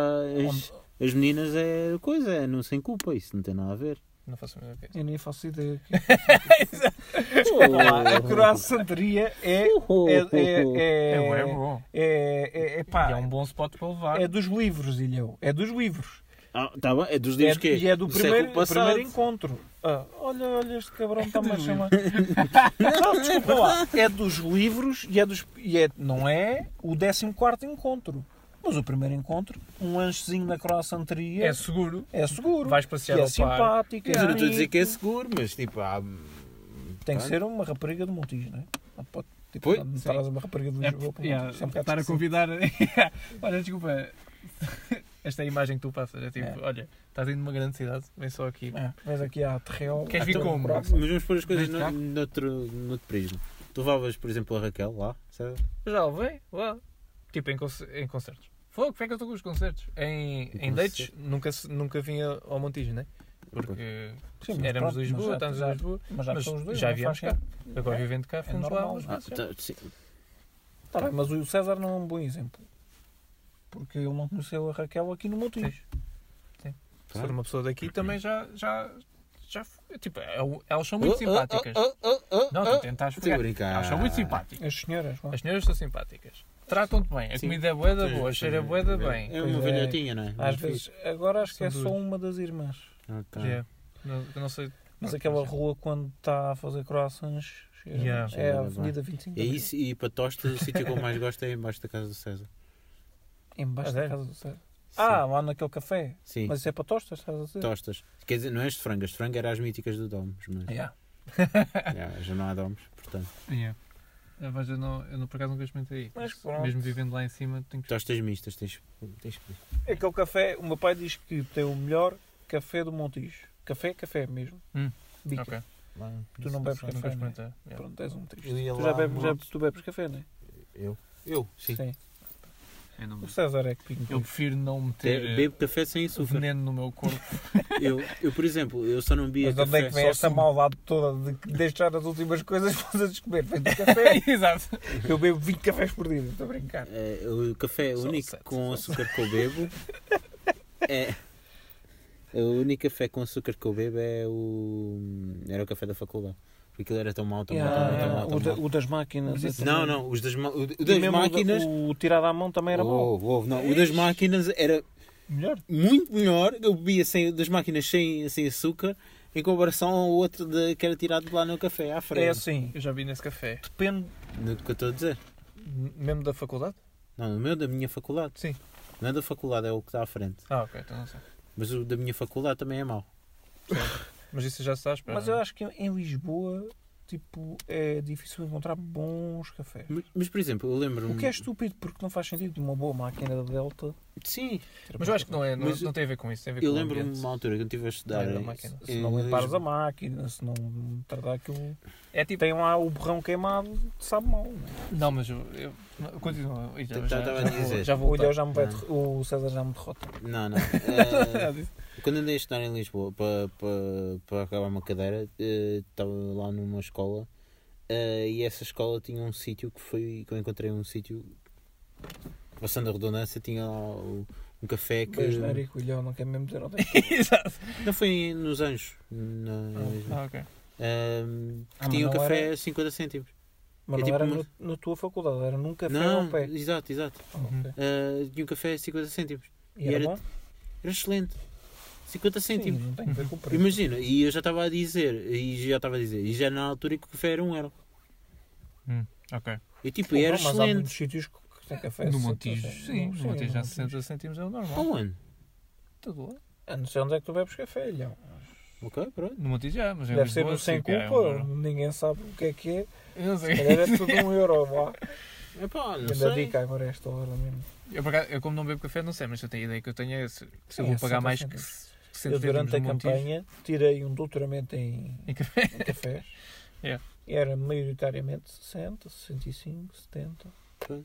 [SPEAKER 2] as, as meninas é coisa, é não sem culpa, isso não tem nada a ver.
[SPEAKER 1] Não faço a mesma coisa.
[SPEAKER 3] Eu nem faço ideia.
[SPEAKER 2] Oh.
[SPEAKER 3] a croissanteria é.
[SPEAKER 2] Oh,
[SPEAKER 3] É,
[SPEAKER 2] oh,
[SPEAKER 3] é,
[SPEAKER 1] É, bué
[SPEAKER 3] é,
[SPEAKER 1] bom.
[SPEAKER 3] é, é, é, pá,
[SPEAKER 1] é um bom spot para levar.
[SPEAKER 3] é dos livros, Ilhau. É dos livros.
[SPEAKER 2] Ah, tá bem, é dos
[SPEAKER 3] É,
[SPEAKER 2] livros que
[SPEAKER 3] e é do primeiro,
[SPEAKER 2] século passado.
[SPEAKER 3] primeiro encontro. Ah, olha, olha, este cabrão está-me a chamar. não, desculpa lá. É dos livros e é dos. E é, não é o 14 encontro. Mas o primeiro encontro, um lanchezinho na croissanteria
[SPEAKER 1] É seguro.
[SPEAKER 3] é seguro.
[SPEAKER 1] Vais passear
[SPEAKER 3] é
[SPEAKER 1] ao parque.
[SPEAKER 3] simpático.
[SPEAKER 2] Mas eu não estou a dizer que é seguro, mas tipo, há.
[SPEAKER 3] Tem que ser uma rapariga de Montijo, não é? Não pode tipo,
[SPEAKER 1] sim.
[SPEAKER 3] traz uma rapariga de
[SPEAKER 1] É,
[SPEAKER 3] para
[SPEAKER 1] yeah,
[SPEAKER 3] é um
[SPEAKER 1] estar a convidar. olha, desculpa. Esta é a imagem que tu passas. É tipo,
[SPEAKER 3] É.
[SPEAKER 1] olha, estás indo numa grande cidade, vem só aqui.
[SPEAKER 3] É, vens aqui à Terreal.
[SPEAKER 1] Queres vir como?
[SPEAKER 2] Mas vamos pôr as coisas no, noutro, noutro prisma. Tu levavas, por exemplo, a Raquel lá, sabe?
[SPEAKER 1] Já levei, lá. Tipo, em, em concertos. Fogo, como é que eu estou com os concertos? Em,
[SPEAKER 2] Em
[SPEAKER 1] em dates, nunca, nunca vinha ao Montijo, né? Porque
[SPEAKER 3] Sim, mas
[SPEAKER 1] éramos
[SPEAKER 3] pronto,
[SPEAKER 1] de Lisboa,
[SPEAKER 3] mas já-
[SPEAKER 1] estamos
[SPEAKER 3] já-
[SPEAKER 1] em Lisboa,
[SPEAKER 3] Mas já os dois.
[SPEAKER 1] já
[SPEAKER 3] não
[SPEAKER 1] viemos
[SPEAKER 3] faz
[SPEAKER 1] cá. Agora
[SPEAKER 3] É.
[SPEAKER 1] vivendo cá, fomos lá
[SPEAKER 3] normal.
[SPEAKER 1] umas
[SPEAKER 2] Ah,
[SPEAKER 1] vezes.
[SPEAKER 2] tá, sim.
[SPEAKER 3] Tá bem, mas o César não é um bom exemplo. Porque ele não conheceu a Raquel aqui no Montijo.
[SPEAKER 1] Se for uma pessoa daqui, também já. já, já foi. tipo, é o- elas são muito
[SPEAKER 2] Oh, oh,
[SPEAKER 1] simpáticas.
[SPEAKER 2] oh, oh, oh,
[SPEAKER 1] Não,
[SPEAKER 2] oh.
[SPEAKER 1] tu tentas
[SPEAKER 2] Estou a
[SPEAKER 1] fogar.
[SPEAKER 2] brincar.
[SPEAKER 1] Elas são muito simpáticas.
[SPEAKER 3] As senhoras, não é?
[SPEAKER 1] As senhoras são simpáticas. Tratam-te bem. A
[SPEAKER 2] Sim.
[SPEAKER 1] comida é boa da
[SPEAKER 2] Sim,
[SPEAKER 1] boa,
[SPEAKER 2] sim.
[SPEAKER 1] cheira boa da bem.
[SPEAKER 2] É uma
[SPEAKER 3] é.
[SPEAKER 2] velhotinha, não é?
[SPEAKER 3] Às vezes, agora acho que é só
[SPEAKER 1] duas.
[SPEAKER 3] uma das irmãs.
[SPEAKER 2] Ah, tá.
[SPEAKER 1] Yeah. Não, eu não sei.
[SPEAKER 3] Mas aquela
[SPEAKER 1] é.
[SPEAKER 3] rua, quando está a fazer croissants, cheira-
[SPEAKER 1] Yeah.
[SPEAKER 3] é a
[SPEAKER 2] Cheira bem.
[SPEAKER 3] Avenida 25 de
[SPEAKER 2] É
[SPEAKER 3] Abril.
[SPEAKER 2] isso, e para tostas, o sítio que eu mais gosto é embaixo da casa do César.
[SPEAKER 3] Embaixo
[SPEAKER 1] Ah,
[SPEAKER 3] da
[SPEAKER 1] é?
[SPEAKER 3] casa do César.
[SPEAKER 2] Sim.
[SPEAKER 3] Ah, lá naquele café.
[SPEAKER 2] Sim,
[SPEAKER 3] Mas isso é para tostas, estás a dizer?
[SPEAKER 2] tostas. Quer dizer, não é as de frango, as de frango eram as míticas do Domos, mas
[SPEAKER 3] Yeah.
[SPEAKER 2] yeah, já não há Domos, portanto.
[SPEAKER 1] Yeah. Ah, Mas eu, não, eu não, por acaso nunca experimentei.
[SPEAKER 3] Mas pronto.
[SPEAKER 1] Mesmo vivendo lá em cima, tenho que.
[SPEAKER 2] Tostas mistas, tens, tens que
[SPEAKER 3] Aquele café, o meu pai diz que tem o melhor café do Montijo. Café, café mesmo.
[SPEAKER 1] Hum,
[SPEAKER 3] Bica.
[SPEAKER 1] Ok.
[SPEAKER 4] Bem,
[SPEAKER 3] Tu não bebes café, né?
[SPEAKER 1] experimentei. Yeah.
[SPEAKER 3] Pronto, és um triste. Tu
[SPEAKER 4] lá
[SPEAKER 3] já bebes, já, tu bebes café, não é?
[SPEAKER 4] Eu? Eu, sim.
[SPEAKER 2] Eu não
[SPEAKER 3] O César é que pinga.
[SPEAKER 1] Eu prefiro não meter
[SPEAKER 2] Te-
[SPEAKER 1] eh,
[SPEAKER 2] Bebo café sem açúcar.
[SPEAKER 1] veneno no meu corpo.
[SPEAKER 2] Eu, eu, por exemplo, eu só não bebia
[SPEAKER 3] Mas de onde
[SPEAKER 2] café.
[SPEAKER 3] é que vem
[SPEAKER 1] só
[SPEAKER 3] esta
[SPEAKER 1] sumo.
[SPEAKER 3] maldade toda de que deixar as últimas coisas para os comer? Vem do café.
[SPEAKER 1] Exato.
[SPEAKER 3] Eu bebo 20 cafés por dia, estou a brincar.
[SPEAKER 2] Eh, o café
[SPEAKER 1] Só
[SPEAKER 2] único
[SPEAKER 1] sete,
[SPEAKER 2] com açúcar que eu bebo é. O único café com açúcar que eu bebo é o. Era o café da faculdade. Porque aquilo era tão mau, tão mau, tão mau, tão mau,
[SPEAKER 3] o,
[SPEAKER 2] tão
[SPEAKER 3] da-
[SPEAKER 2] mau.
[SPEAKER 3] o das máquinas. esse
[SPEAKER 2] Não, não, os das, o o das
[SPEAKER 3] mesmo o
[SPEAKER 2] máquinas.
[SPEAKER 3] O, tirado à mão também era mau.
[SPEAKER 2] Oh, oh, não, o das máquinas era
[SPEAKER 3] Melhor.
[SPEAKER 2] muito melhor. Eu bebia sem, das máquinas sem, sem açúcar em comparação ao outro de, que era tirado lá no café à
[SPEAKER 3] É
[SPEAKER 2] frente.
[SPEAKER 3] assim,
[SPEAKER 1] Eu já vi nesse café.
[SPEAKER 3] depende.
[SPEAKER 2] No que eu estou a dizer.
[SPEAKER 1] Mesmo da faculdade?
[SPEAKER 2] Não, o meu da minha faculdade.
[SPEAKER 1] Sim.
[SPEAKER 2] Não é da faculdade, é o que está à frente.
[SPEAKER 1] Ah, ok, então não sei.
[SPEAKER 2] Mas o da minha faculdade também é mau.
[SPEAKER 1] Mas isso já está à espera.
[SPEAKER 3] Mas eu acho que em Lisboa, tipo, é difícil encontrar bons cafés.
[SPEAKER 2] Mas, mas, por exemplo, eu lembro-me.
[SPEAKER 3] O que é estúpido, porque não faz sentido uma boa máquina da Delta.
[SPEAKER 2] Sim,
[SPEAKER 1] Mas eu acho que não é, não,
[SPEAKER 2] Mas
[SPEAKER 1] não tem a ver com isso, tem a ver
[SPEAKER 2] eu lembro-me de uma altura que eu estive a estudar.
[SPEAKER 1] Não é da
[SPEAKER 2] em-
[SPEAKER 1] máquina.
[SPEAKER 3] Se não limpares a máquina, se não tratar aquilo. É tipo, tem lá o borrão queimado, sabe mal. não é?
[SPEAKER 1] Não, mas eu, eu já,
[SPEAKER 2] Tá-
[SPEAKER 1] já,
[SPEAKER 2] tava a
[SPEAKER 1] já, vou,
[SPEAKER 2] dizer.
[SPEAKER 1] já
[SPEAKER 3] O, Ilhéu já me vai derro- o César já me derrota.
[SPEAKER 2] Não, não. Eh, quando andei a estudar em Lisboa para, para, para acabar uma cadeira, eh, estava lá numa escola eh, e essa escola tinha um sítio que foi. que eu encontrei um sítio. Passando a redundância, tinha lá o- um café que.
[SPEAKER 3] Beijo, Nérico, o Ilhéu não quer mesmo dizer onde é que
[SPEAKER 1] Exato.
[SPEAKER 2] Não foi nos Anjos. Na,
[SPEAKER 1] Ah, ok.
[SPEAKER 2] Que
[SPEAKER 3] Ah, mas
[SPEAKER 2] tinha um
[SPEAKER 3] não
[SPEAKER 2] café
[SPEAKER 3] era-
[SPEAKER 2] a 50 cêntimos.
[SPEAKER 3] Mas
[SPEAKER 2] É
[SPEAKER 3] não
[SPEAKER 2] tipo
[SPEAKER 3] era
[SPEAKER 2] uma-
[SPEAKER 3] na tua faculdade, era num café
[SPEAKER 2] não,
[SPEAKER 3] ao pé.
[SPEAKER 2] exato, exato.
[SPEAKER 3] Ok.
[SPEAKER 2] Eh, tinha um café a 50 cêntimos.
[SPEAKER 3] E
[SPEAKER 2] E
[SPEAKER 3] era,
[SPEAKER 2] era-
[SPEAKER 3] bom?
[SPEAKER 2] Era excelente. 50
[SPEAKER 3] Sim,
[SPEAKER 2] cêntimos.
[SPEAKER 3] não tem a ver com o preço.
[SPEAKER 2] Imagina, e eu já estava a dizer, e já estava a dizer, e já na altura que o café era um euro.
[SPEAKER 1] Ok.
[SPEAKER 2] E tipo,
[SPEAKER 3] Porra,
[SPEAKER 2] era
[SPEAKER 3] mas há
[SPEAKER 2] excelente.
[SPEAKER 3] muitos sítios que têm café.
[SPEAKER 1] No
[SPEAKER 3] a 60
[SPEAKER 1] Montijo, sim.
[SPEAKER 3] Não,
[SPEAKER 1] No Montijo já
[SPEAKER 3] no
[SPEAKER 1] 60 cêntimos é o normal.
[SPEAKER 2] Aonde?
[SPEAKER 1] Tudo lá.
[SPEAKER 3] Ah, não sei onde é que tu bebes café, Ilhéu.
[SPEAKER 2] Ok, pronto.
[SPEAKER 1] No Montijo já, mas em
[SPEAKER 3] Deve ser
[SPEAKER 1] Lisboa,
[SPEAKER 3] no sem
[SPEAKER 1] sim, é um
[SPEAKER 3] culpa,
[SPEAKER 1] euro.
[SPEAKER 3] ninguém sabe o que é que é.
[SPEAKER 1] Eu não
[SPEAKER 3] Se
[SPEAKER 1] sei.
[SPEAKER 3] calhar é tudo um euro lá.
[SPEAKER 2] Epá, não
[SPEAKER 3] Ainda
[SPEAKER 2] sei.
[SPEAKER 3] dica agora a esta hora mesmo.
[SPEAKER 1] Eu, por acaso, eu como não bebo café, não sei, mas eu tenho a ideia que eu tenho é se, se eu
[SPEAKER 3] Sim,
[SPEAKER 1] vou
[SPEAKER 3] é
[SPEAKER 1] pagar
[SPEAKER 3] 60
[SPEAKER 1] mais que
[SPEAKER 3] cêntimos.
[SPEAKER 1] 60
[SPEAKER 3] Eu durante a
[SPEAKER 1] cêntimos no Montijo.
[SPEAKER 3] campanha tirei um doutoramento em,
[SPEAKER 1] Em café.
[SPEAKER 3] em cafés.
[SPEAKER 1] Yeah.
[SPEAKER 3] E era maioritariamente 60, 65, 70.
[SPEAKER 2] Ok.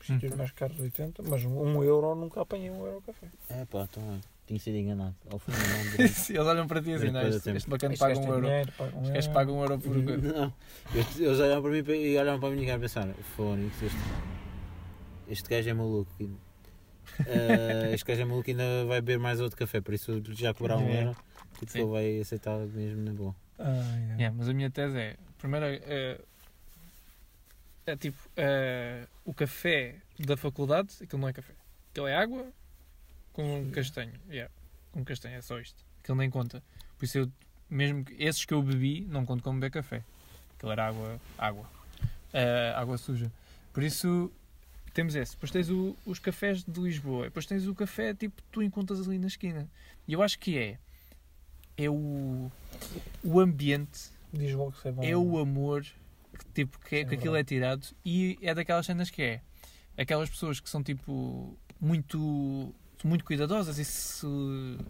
[SPEAKER 3] Os sítios mais caros 80, mas um euro nunca apanhei um euro café.
[SPEAKER 2] É pá, então é. Tinha sido enganado. Ao fundo, não.
[SPEAKER 1] Sim, Eles olham para ti assim, não,
[SPEAKER 2] o
[SPEAKER 1] este,
[SPEAKER 2] tempo.
[SPEAKER 1] este bacana
[SPEAKER 3] Este
[SPEAKER 1] paga um euro.
[SPEAKER 3] dinheiro, paga um
[SPEAKER 1] Os gajos
[SPEAKER 3] euro.
[SPEAKER 1] pagam um euro por.
[SPEAKER 2] Não. Eles olhavam para mim e olhavam para mim e a pensar: Fónix, este, este gajo é maluco. Eh, este gajo é maluco e ainda vai beber mais outro café, por isso já cobrar um
[SPEAKER 1] É.
[SPEAKER 2] euro. Tipo,
[SPEAKER 1] Sim.
[SPEAKER 2] ele vai aceitar mesmo na boa.
[SPEAKER 3] Ah, yeah.
[SPEAKER 1] Yeah, mas a minha tese é, primeiro, é, é tipo, é, o café da faculdade, aquilo não é café. Aquilo é água com castanho. Yeah, com castanho, é só isto. Aquilo nem conta. Por isso eu, mesmo que esses que eu bebi, não conto como beber café. Aquilo era água, água. É, água suja. Por isso, temos esse. Depois tens o- os cafés de Lisboa. Depois tens o café, tipo, tu encontras ali na esquina. E eu acho que é, é o, o ambiente
[SPEAKER 3] Diz logo que é bom.
[SPEAKER 1] é o amor que, tipo, que, É que aquilo é tirado e é daquelas cenas que é aquelas pessoas que são tipo muito muito cuidadosas e se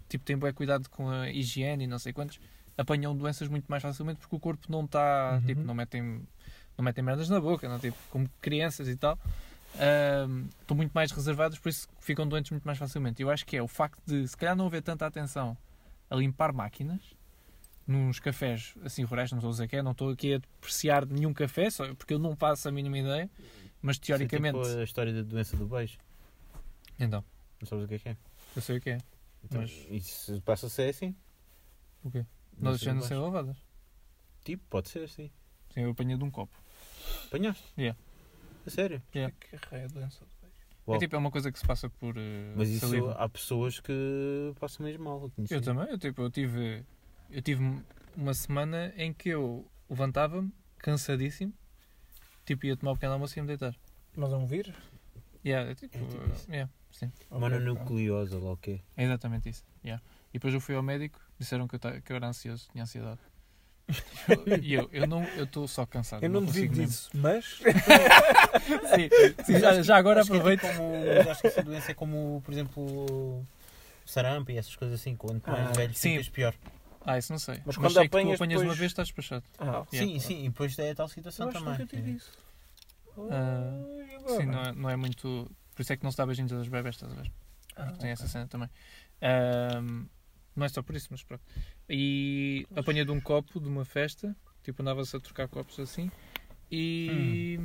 [SPEAKER 1] tipo têm bem cuidado com a higiene e não sei quantos apanham doenças muito mais facilmente porque o corpo não está
[SPEAKER 3] Uhum.
[SPEAKER 1] tipo não metem não metem merdas na boca não tipo como crianças e tal Ahm, estão muito mais reservados por isso ficam doentes muito mais facilmente eu acho que é o facto de se calhar não haver tanta atenção a limpar máquinas nos cafés assim rurais, não estou a dizer que é, não estou aqui a apreciar nenhum café, só porque eu não faço a mínima ideia, mas teoricamente.
[SPEAKER 2] Isso é tipo a história da doença do beijo.
[SPEAKER 1] Então,
[SPEAKER 2] Não sabes o que é que é?
[SPEAKER 1] eu sei o que é.
[SPEAKER 2] Então,
[SPEAKER 1] Mas-
[SPEAKER 2] Isso passa a ser assim?
[SPEAKER 1] O quê?
[SPEAKER 2] Doença
[SPEAKER 1] Nós não sei
[SPEAKER 2] beijo.
[SPEAKER 1] lavadas.
[SPEAKER 2] Tipo, pode ser assim.
[SPEAKER 1] Sim, eu apanhei de um copo.
[SPEAKER 2] Apanhaste?
[SPEAKER 1] Yeah.
[SPEAKER 2] A sério?
[SPEAKER 1] Yeah.
[SPEAKER 3] Que raio de doença de beijo.
[SPEAKER 2] Uau.
[SPEAKER 1] É tipo, é uma coisa que se passa por eh,
[SPEAKER 2] Mas isso
[SPEAKER 1] saliva.
[SPEAKER 2] há pessoas que passam mesmo mal. Eu.
[SPEAKER 1] Eu também, eu, tipo, eu tive eu tive uma semana em que eu levantava-me cansadíssimo, tipo ia tomar um pequeno almoço e ia me deitar.
[SPEAKER 3] Mas é um vírus?
[SPEAKER 1] Yeah, é tipo,
[SPEAKER 2] É tipo
[SPEAKER 1] eh,
[SPEAKER 2] isso.
[SPEAKER 1] yeah, sim,
[SPEAKER 2] Mononucleose, lá o quê?
[SPEAKER 1] é exatamente isso. Yeah. E depois eu fui ao médico, disseram que eu, ta- que eu era ansioso, tinha ansiedade. E eu, eu não, eu estou só cansado.
[SPEAKER 3] Eu não
[SPEAKER 1] consigo
[SPEAKER 3] duvido
[SPEAKER 1] mesmo.
[SPEAKER 3] disso, mas
[SPEAKER 1] Sim, sim, já, já agora
[SPEAKER 2] Acho que é
[SPEAKER 1] aproveito.
[SPEAKER 2] tipo como- acho que essa doença é como, por exemplo, sarampo e essas coisas assim. Quanto mais
[SPEAKER 3] Ah,
[SPEAKER 2] velho
[SPEAKER 1] sim.
[SPEAKER 2] ficas, pior.
[SPEAKER 1] Ah, isso não sei.
[SPEAKER 3] Mas
[SPEAKER 1] Mas,
[SPEAKER 3] quando
[SPEAKER 1] sei que tu
[SPEAKER 3] apanhas
[SPEAKER 1] apanhas uma
[SPEAKER 3] depois-
[SPEAKER 1] vez, estás despachado.
[SPEAKER 3] Ah,
[SPEAKER 1] Yeah.
[SPEAKER 2] Sim, sim, e depois é a tal
[SPEAKER 3] eu
[SPEAKER 2] situação
[SPEAKER 3] acho que
[SPEAKER 2] também.
[SPEAKER 3] nunca tive isso.
[SPEAKER 1] Ah. Sim, não é, não é muito. Por isso é que não se dá beijinhos aos bebés, estás a ver?
[SPEAKER 3] Ah,
[SPEAKER 1] Tem essa
[SPEAKER 3] ok.
[SPEAKER 1] cena também. Ahm, não é só por isso, mas pronto. E apanhei de um copo de uma festa, tipo andava-se a trocar copos assim, e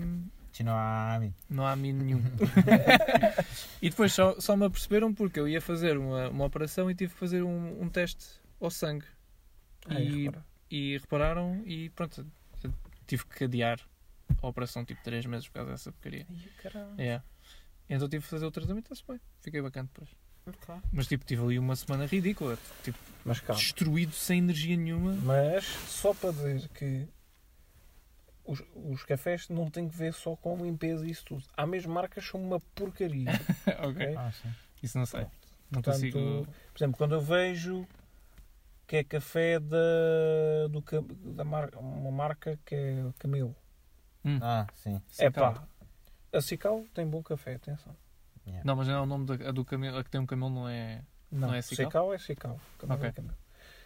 [SPEAKER 2] Se não há amigo.
[SPEAKER 1] não há mim nenhum. e depois só, só me aperceberam porque eu ia fazer uma, uma operação e tive que fazer um, um teste ao sangue.
[SPEAKER 3] Ai,
[SPEAKER 1] E, e repararam e pronto, tive que adiar a operação tipo 3 meses por causa dessa porcaria.
[SPEAKER 3] Ai, caralho.
[SPEAKER 1] Então tive que fazer o tratamento, está-se bem. Fiquei bacana depois.
[SPEAKER 2] Ok.
[SPEAKER 1] Mas tipo, tive ali uma semana ridícula. Tipo,
[SPEAKER 3] Mas calma.
[SPEAKER 1] destruído sem energia nenhuma.
[SPEAKER 3] Mas só para dizer que os, os cafés não têm que ver só com limpeza e isso tudo. Há mesmo marcas que são uma porcaria.
[SPEAKER 1] ok.
[SPEAKER 2] Ah, sim.
[SPEAKER 1] Isso não sei. Não
[SPEAKER 3] Portanto,
[SPEAKER 1] consigo.
[SPEAKER 3] Por exemplo, quando eu vejo que é café da, do, da marca, uma marca que é Camelo.
[SPEAKER 2] Ah, sim.
[SPEAKER 3] É pá, a Cical tem bom café, atenção.
[SPEAKER 2] Yeah.
[SPEAKER 1] Não, mas não é o nome da, a do camelo. A que tem um camelo não é.
[SPEAKER 3] Não,
[SPEAKER 1] Não é Cical?
[SPEAKER 3] Cical é Cical. Camelo
[SPEAKER 1] Ok.
[SPEAKER 3] é Camelo.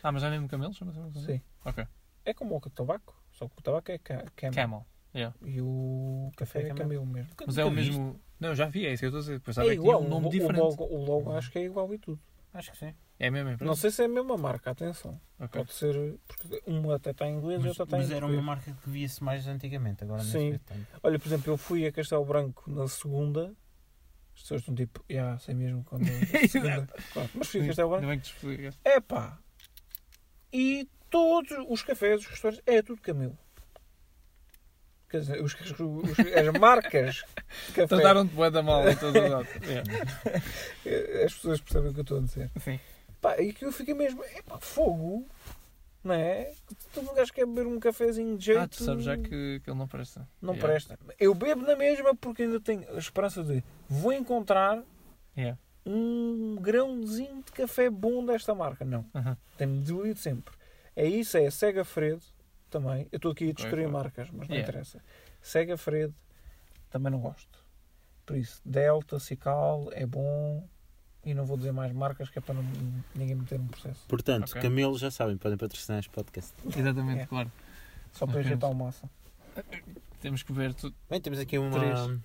[SPEAKER 1] Ah, mas já é mesmo camelo? Chama-se mesmo camelo?
[SPEAKER 3] Sim.
[SPEAKER 1] Ok.
[SPEAKER 3] É como o tabaco, só que o tabaco é ca- Camel.
[SPEAKER 1] Camel. Yeah.
[SPEAKER 3] E o café é
[SPEAKER 2] Camel.
[SPEAKER 3] Camelo mesmo.
[SPEAKER 1] Mas é o mesmo. Não, já vi, é isso que eu estou a dizer. Depois sabe
[SPEAKER 3] É igual,
[SPEAKER 1] um nome
[SPEAKER 3] o,
[SPEAKER 1] diferente.
[SPEAKER 3] o logo, o logo acho que é igual e tudo.
[SPEAKER 2] Acho que sim.
[SPEAKER 1] É mesmo, é
[SPEAKER 3] Não sei se é a mesma marca, atenção.
[SPEAKER 1] Ok.
[SPEAKER 3] Pode ser, porque uma até está em inglês e outra está em
[SPEAKER 2] mas era uma marca que via-se mais antigamente, agora não
[SPEAKER 3] Sim. Olha, por exemplo, eu fui a Castelo Branco na segunda. As pessoas estão tipo, já, sei mesmo quando é a segunda. Claro, Mas fui a Castelo
[SPEAKER 1] Ainda
[SPEAKER 3] Branco.
[SPEAKER 1] bem que.
[SPEAKER 3] É pá. E todos os cafés, os restaurantes, é tudo Camelo. Quer dizer, os, os- as marcas de café.
[SPEAKER 1] Trataram-te bué da mal o lado. Yeah.
[SPEAKER 3] As pessoas percebem o que eu estou a dizer.
[SPEAKER 1] Sim.
[SPEAKER 3] Pá, e que eu fiquei mesmo, é pá, fogo. Não é? Todo um gajo quer beber um cafezinho de jeito.
[SPEAKER 1] Ah, tu sabes já que, que ele não presta.
[SPEAKER 3] Não
[SPEAKER 1] Yeah.
[SPEAKER 3] presta. Eu bebo na mesma porque ainda tenho a esperança de vou encontrar
[SPEAKER 1] Yeah.
[SPEAKER 3] um grãozinho de café bom desta marca. Não.
[SPEAKER 1] Aham.
[SPEAKER 3] Tem-me desiludido sempre. É isso, é Sega Fredo também. Eu estou aqui a destruir marcas, mas não
[SPEAKER 1] Yeah.
[SPEAKER 3] interessa. Sega Fredo também não gosto. Por isso, Delta, Cical é bom. E não vou dizer mais marcas que é para não, ninguém meter um processo.
[SPEAKER 2] Portanto,
[SPEAKER 1] Ok.
[SPEAKER 2] Camelo já sabem, podem patrocinar este podcast.
[SPEAKER 1] Exatamente,
[SPEAKER 3] É.
[SPEAKER 1] claro.
[SPEAKER 3] Só para injetar o massa.
[SPEAKER 1] Temos que ver tu,
[SPEAKER 2] Bem, temos aqui uma,
[SPEAKER 1] Três.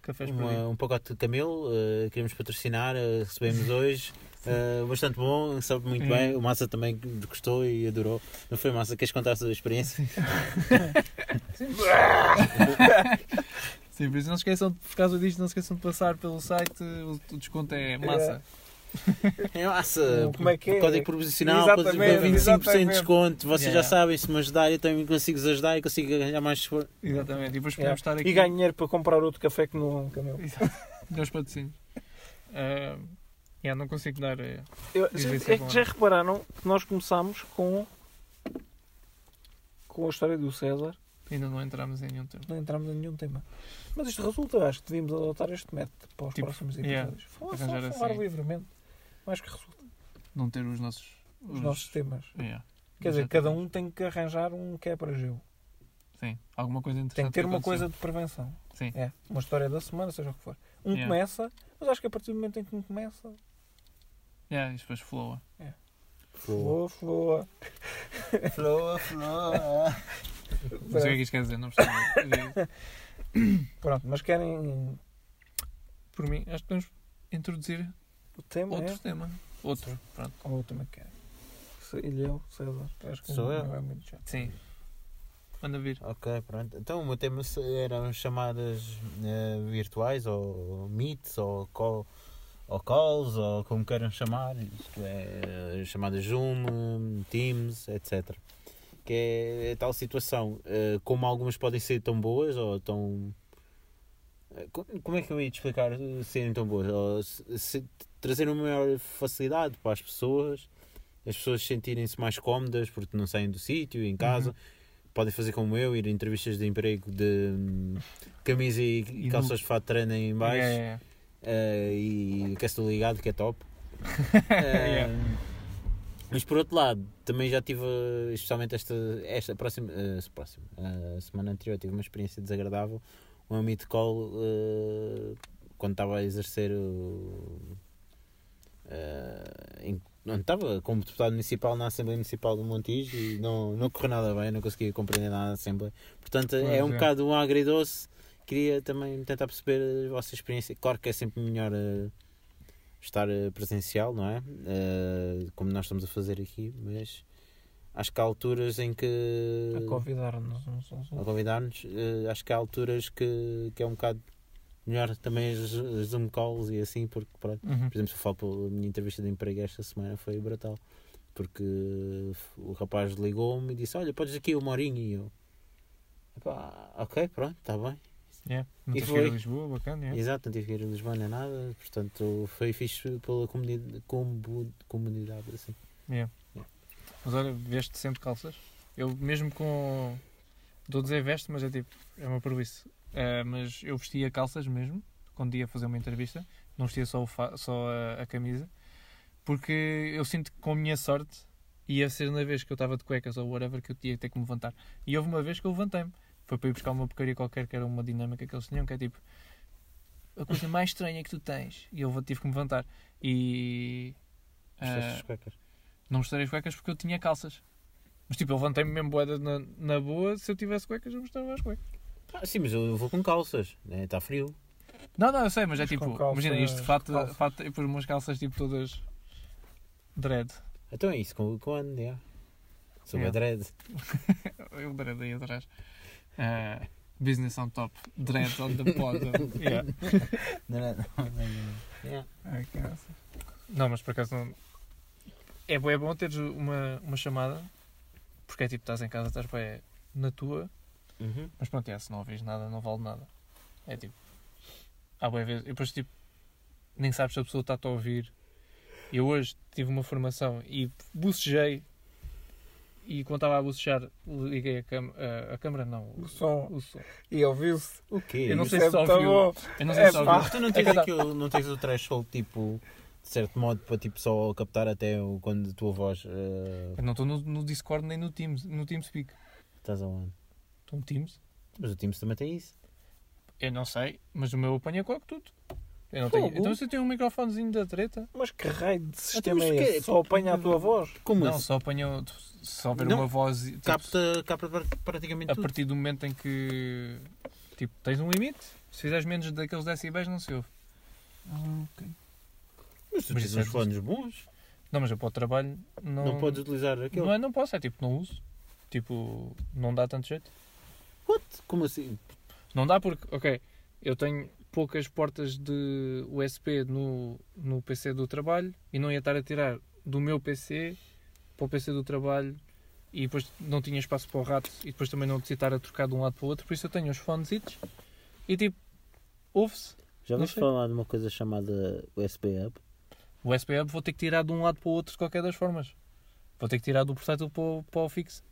[SPEAKER 1] cafés
[SPEAKER 2] uma- um pacote de Camelo, eh, queremos patrocinar, eh, recebemos hoje. eh, bastante bom, sabe muito bem. O Massa também gostou e adorou. Não foi Massa? Queres contar a sua experiência?
[SPEAKER 1] Sim, por isso não se esqueçam, de- por causa disto, não se esqueçam de passar pelo site, o, o desconto é massa.
[SPEAKER 2] É Massa!
[SPEAKER 3] Como é que é?
[SPEAKER 2] Código promocional, para 25% de desconto. Vocês
[SPEAKER 1] Yeah.
[SPEAKER 2] já sabem, se me ajudarem, eu também consigo ajudar e consigo ganhar mais.
[SPEAKER 1] Exatamente, e depois
[SPEAKER 3] Yeah.
[SPEAKER 1] podemos estar aqui.
[SPEAKER 3] E ganho dinheiro para comprar outro café que não é um camelo.
[SPEAKER 1] Meus patrocínios. Uh, yeah, não consigo dar. eh,
[SPEAKER 3] Eu- é que já repararam que nós começámos com com a história do César,
[SPEAKER 1] ainda não entramos em nenhum tema.
[SPEAKER 3] não entramos em nenhum tema. Mas isto resulta, acho que devíamos adotar este método para os
[SPEAKER 1] Tipo,
[SPEAKER 3] próximos
[SPEAKER 1] yeah,
[SPEAKER 3] episódios. Falar,
[SPEAKER 1] arranjar
[SPEAKER 3] só falar
[SPEAKER 1] assim.
[SPEAKER 3] livremente. Acho que resulta.
[SPEAKER 1] Não ter os nossos.
[SPEAKER 3] Os nossos temas.
[SPEAKER 1] Yeah.
[SPEAKER 3] Quer dizer, cada um tem que arranjar um quebra-gelo.
[SPEAKER 1] Sim, alguma coisa interessante.
[SPEAKER 3] Tem que ter uma coisa de prevenção.
[SPEAKER 1] Sim.
[SPEAKER 3] É, uma história da semana, seja o que for. Um
[SPEAKER 1] Yeah.
[SPEAKER 3] começa, mas acho que a partir do momento em que um começa,
[SPEAKER 1] Yeah, e depois flowa.
[SPEAKER 3] floa, floa.
[SPEAKER 2] Flow, flow.
[SPEAKER 1] Não sei o que é isto quer dizer, não percebo.
[SPEAKER 3] Pronto, mas querem
[SPEAKER 1] Por mim, acho que podemos introduzir
[SPEAKER 3] o tema?
[SPEAKER 1] outro
[SPEAKER 3] é?
[SPEAKER 1] tema. Outro, pronto.
[SPEAKER 3] Ou eu também quero. Se- Ele eu, César. Acho que
[SPEAKER 2] Sou
[SPEAKER 3] não
[SPEAKER 2] eu?
[SPEAKER 3] é muito chato.
[SPEAKER 1] Sim. Manda vir.
[SPEAKER 2] Ok, pronto. Então o meu tema eram chamadas eh, virtuais, ou meets, ou, call, ou calls, ou como queiram chamar. Isto é, chamadas Zoom, Teams, etc. Que é a tal situação, eh, como algumas podem ser tão boas, ou tão... eh, co- Como é que eu ia te explicar eh, serem tão boas? Ou se, trazer uma maior facilidade para as pessoas, as pessoas sentirem-se mais cómodas porque não saem do sítio, em casa
[SPEAKER 1] Uhum.
[SPEAKER 2] podem fazer como eu, ir a entrevistas de emprego de camisa e,
[SPEAKER 1] E
[SPEAKER 2] calças de fato de treino em baixo
[SPEAKER 1] É, é,
[SPEAKER 2] eh, e aquece ligado, que é top.
[SPEAKER 1] Yeah.
[SPEAKER 2] Mas por outro lado, também já tive, especialmente esta, esta próxima, eh, próxima a semana anterior, tive uma experiência desagradável. Um meet call eh, quando estava a exercer o, eh, não estava como deputado municipal na Assembleia Municipal do Montijo e não, não correu nada bem, não conseguia compreender nada da Assembleia. Portanto, é
[SPEAKER 1] Pois
[SPEAKER 2] um
[SPEAKER 1] é.
[SPEAKER 2] bocado um agridoce. Queria também tentar perceber a vossa experiência. Claro que é sempre melhor eh, estar eh, presencial, não é? Eh, como nós estamos a fazer aqui, mas acho que há alturas em que.
[SPEAKER 3] A convidar-nos uns aos
[SPEAKER 2] a convidar-nos, eh, acho que há alturas que, que é um bocado melhor também as, as Zoom calls e assim, porque pronto.
[SPEAKER 1] Uhum.
[SPEAKER 2] Por exemplo, se eu falo pela minha entrevista de emprego esta semana foi brutal. Porque o rapaz ligou-me e disse, olha, podes aqui uma horinha e eu. "Epá, ok, pronto, está bem.
[SPEAKER 1] Yeah. Não
[SPEAKER 2] E
[SPEAKER 1] tens que ir a
[SPEAKER 2] foi.
[SPEAKER 1] Lisboa, bacana. yeah.
[SPEAKER 2] Exato, não tive que ir a Lisboa nem nada, portanto foi fixe pela comunidade, comunidade assim.
[SPEAKER 1] Yeah. Mas olha, veste sempre calças. Eu mesmo com. Estou a dizer veste, mas é tipo, é uma preguiça. Eh, mas eu vestia calças mesmo, quando ia fazer uma entrevista. Não vestia só, só a, a camisa. Porque eu sinto que com a minha sorte ia ser na vez que eu estava de cuecas ou whatever que eu tinha ter que me levantar. E houve uma vez que eu levantei-me. Foi para ir buscar uma porcaria qualquer que era uma dinâmica que eles tinham, que é tipo a coisa mais estranha que tu tens. E eu tive que me levantar. E.
[SPEAKER 2] Das cuecas?
[SPEAKER 1] não mostrei as cuecas porque eu tinha calças. Mas tipo, eu levantei-me mesmo boeda na, na boa. Se eu tivesse cuecas, eu mostrava as cuecas.
[SPEAKER 2] Ah, sim, mas eu vou com calças, né? está frio.
[SPEAKER 1] Não, não, eu sei, mas é
[SPEAKER 3] Mas
[SPEAKER 1] tipo,
[SPEAKER 3] com calças-
[SPEAKER 1] imagina isto, fato, fato, e depois umas calças tipo todas dread.
[SPEAKER 2] Então é isso, com, com ano, yeah. Sou
[SPEAKER 1] Yeah.
[SPEAKER 2] yeah. dread.
[SPEAKER 1] Eu dread aí atrás. Ah, business on top, dread on the bottom. Yeah.
[SPEAKER 2] Não, não, não, não. Yeah.
[SPEAKER 1] Não, mas por acaso não. É bom, é bom teres uma, uma chamada, porque é tipo, estás em casa, estás bem na tua,
[SPEAKER 2] Uhum.
[SPEAKER 1] Mas pronto, é, se não ouvis nada, não vale nada. É tipo. Há boa vez. E depois, tipo, nem sabes se a pessoa está-te a ouvir. Eu hoje tive uma formação e bucejei. E quando estava a bucejar, liguei a, cam a, a câmera, não.
[SPEAKER 3] O som.
[SPEAKER 1] O som.
[SPEAKER 3] E ouviu-se.
[SPEAKER 2] O quê?
[SPEAKER 1] Eu não
[SPEAKER 3] Isso
[SPEAKER 1] sei
[SPEAKER 3] é
[SPEAKER 1] se ouviu.
[SPEAKER 3] bom.
[SPEAKER 1] Eu não sei
[SPEAKER 3] É
[SPEAKER 1] se ouviu.
[SPEAKER 2] Tu não
[SPEAKER 1] É
[SPEAKER 2] tens,
[SPEAKER 1] que dá-
[SPEAKER 2] aquilo, não tens o threshold tipo de certo modo para tipo só captar até o, quando a tua voz eh,
[SPEAKER 1] Eu não estou no, no Discord nem no Teams, no TeamSpeak.
[SPEAKER 2] estás aonde?
[SPEAKER 1] Estou no Teams.
[SPEAKER 2] Mas o Teams também tem isso.
[SPEAKER 1] Eu não sei, mas o meu apanha quase tudo. Eu não tenho.
[SPEAKER 3] Fogo.
[SPEAKER 1] Então você tem um microfonezinho da treta?
[SPEAKER 3] Mas que raio de sistema
[SPEAKER 2] mas
[SPEAKER 3] é
[SPEAKER 2] que-
[SPEAKER 3] esse? Só apanha a tua voz?
[SPEAKER 2] Como
[SPEAKER 1] não,
[SPEAKER 2] assim?
[SPEAKER 1] só apanha. Se houver
[SPEAKER 2] Não.
[SPEAKER 1] uma voz. tipo,
[SPEAKER 2] Capta, capta pra- praticamente
[SPEAKER 1] a
[SPEAKER 2] tudo.
[SPEAKER 1] partir do momento em que tipo, tens um limite, se fizeres menos daqueles decibéis não se ouve.
[SPEAKER 2] Mas tu
[SPEAKER 1] Mas
[SPEAKER 2] tens
[SPEAKER 1] isso é
[SPEAKER 2] uns fones bons.
[SPEAKER 1] Não, mas eu para o trabalho não.
[SPEAKER 2] Não, podes utilizar aquele.
[SPEAKER 1] Não é, não posso, é tipo, não uso. Tipo, não dá tanto jeito.
[SPEAKER 2] What? Como assim?
[SPEAKER 1] Não dá porque, ok, eu tenho poucas portas de USB no, no PC do trabalho e não ia estar a tirar do meu PC para o PC do trabalho e depois não tinha espaço para o rato e depois também não necessitar a trocar de um lado para o outro, por isso eu tenho os fones e tipo, ouve-se.
[SPEAKER 2] Já vamos falar de uma coisa chamada USB Hub?
[SPEAKER 1] O USB hub vou ter que tirar de um lado para o outro de qualquer das formas. Vou ter que tirar do portátil para o, para o fixo.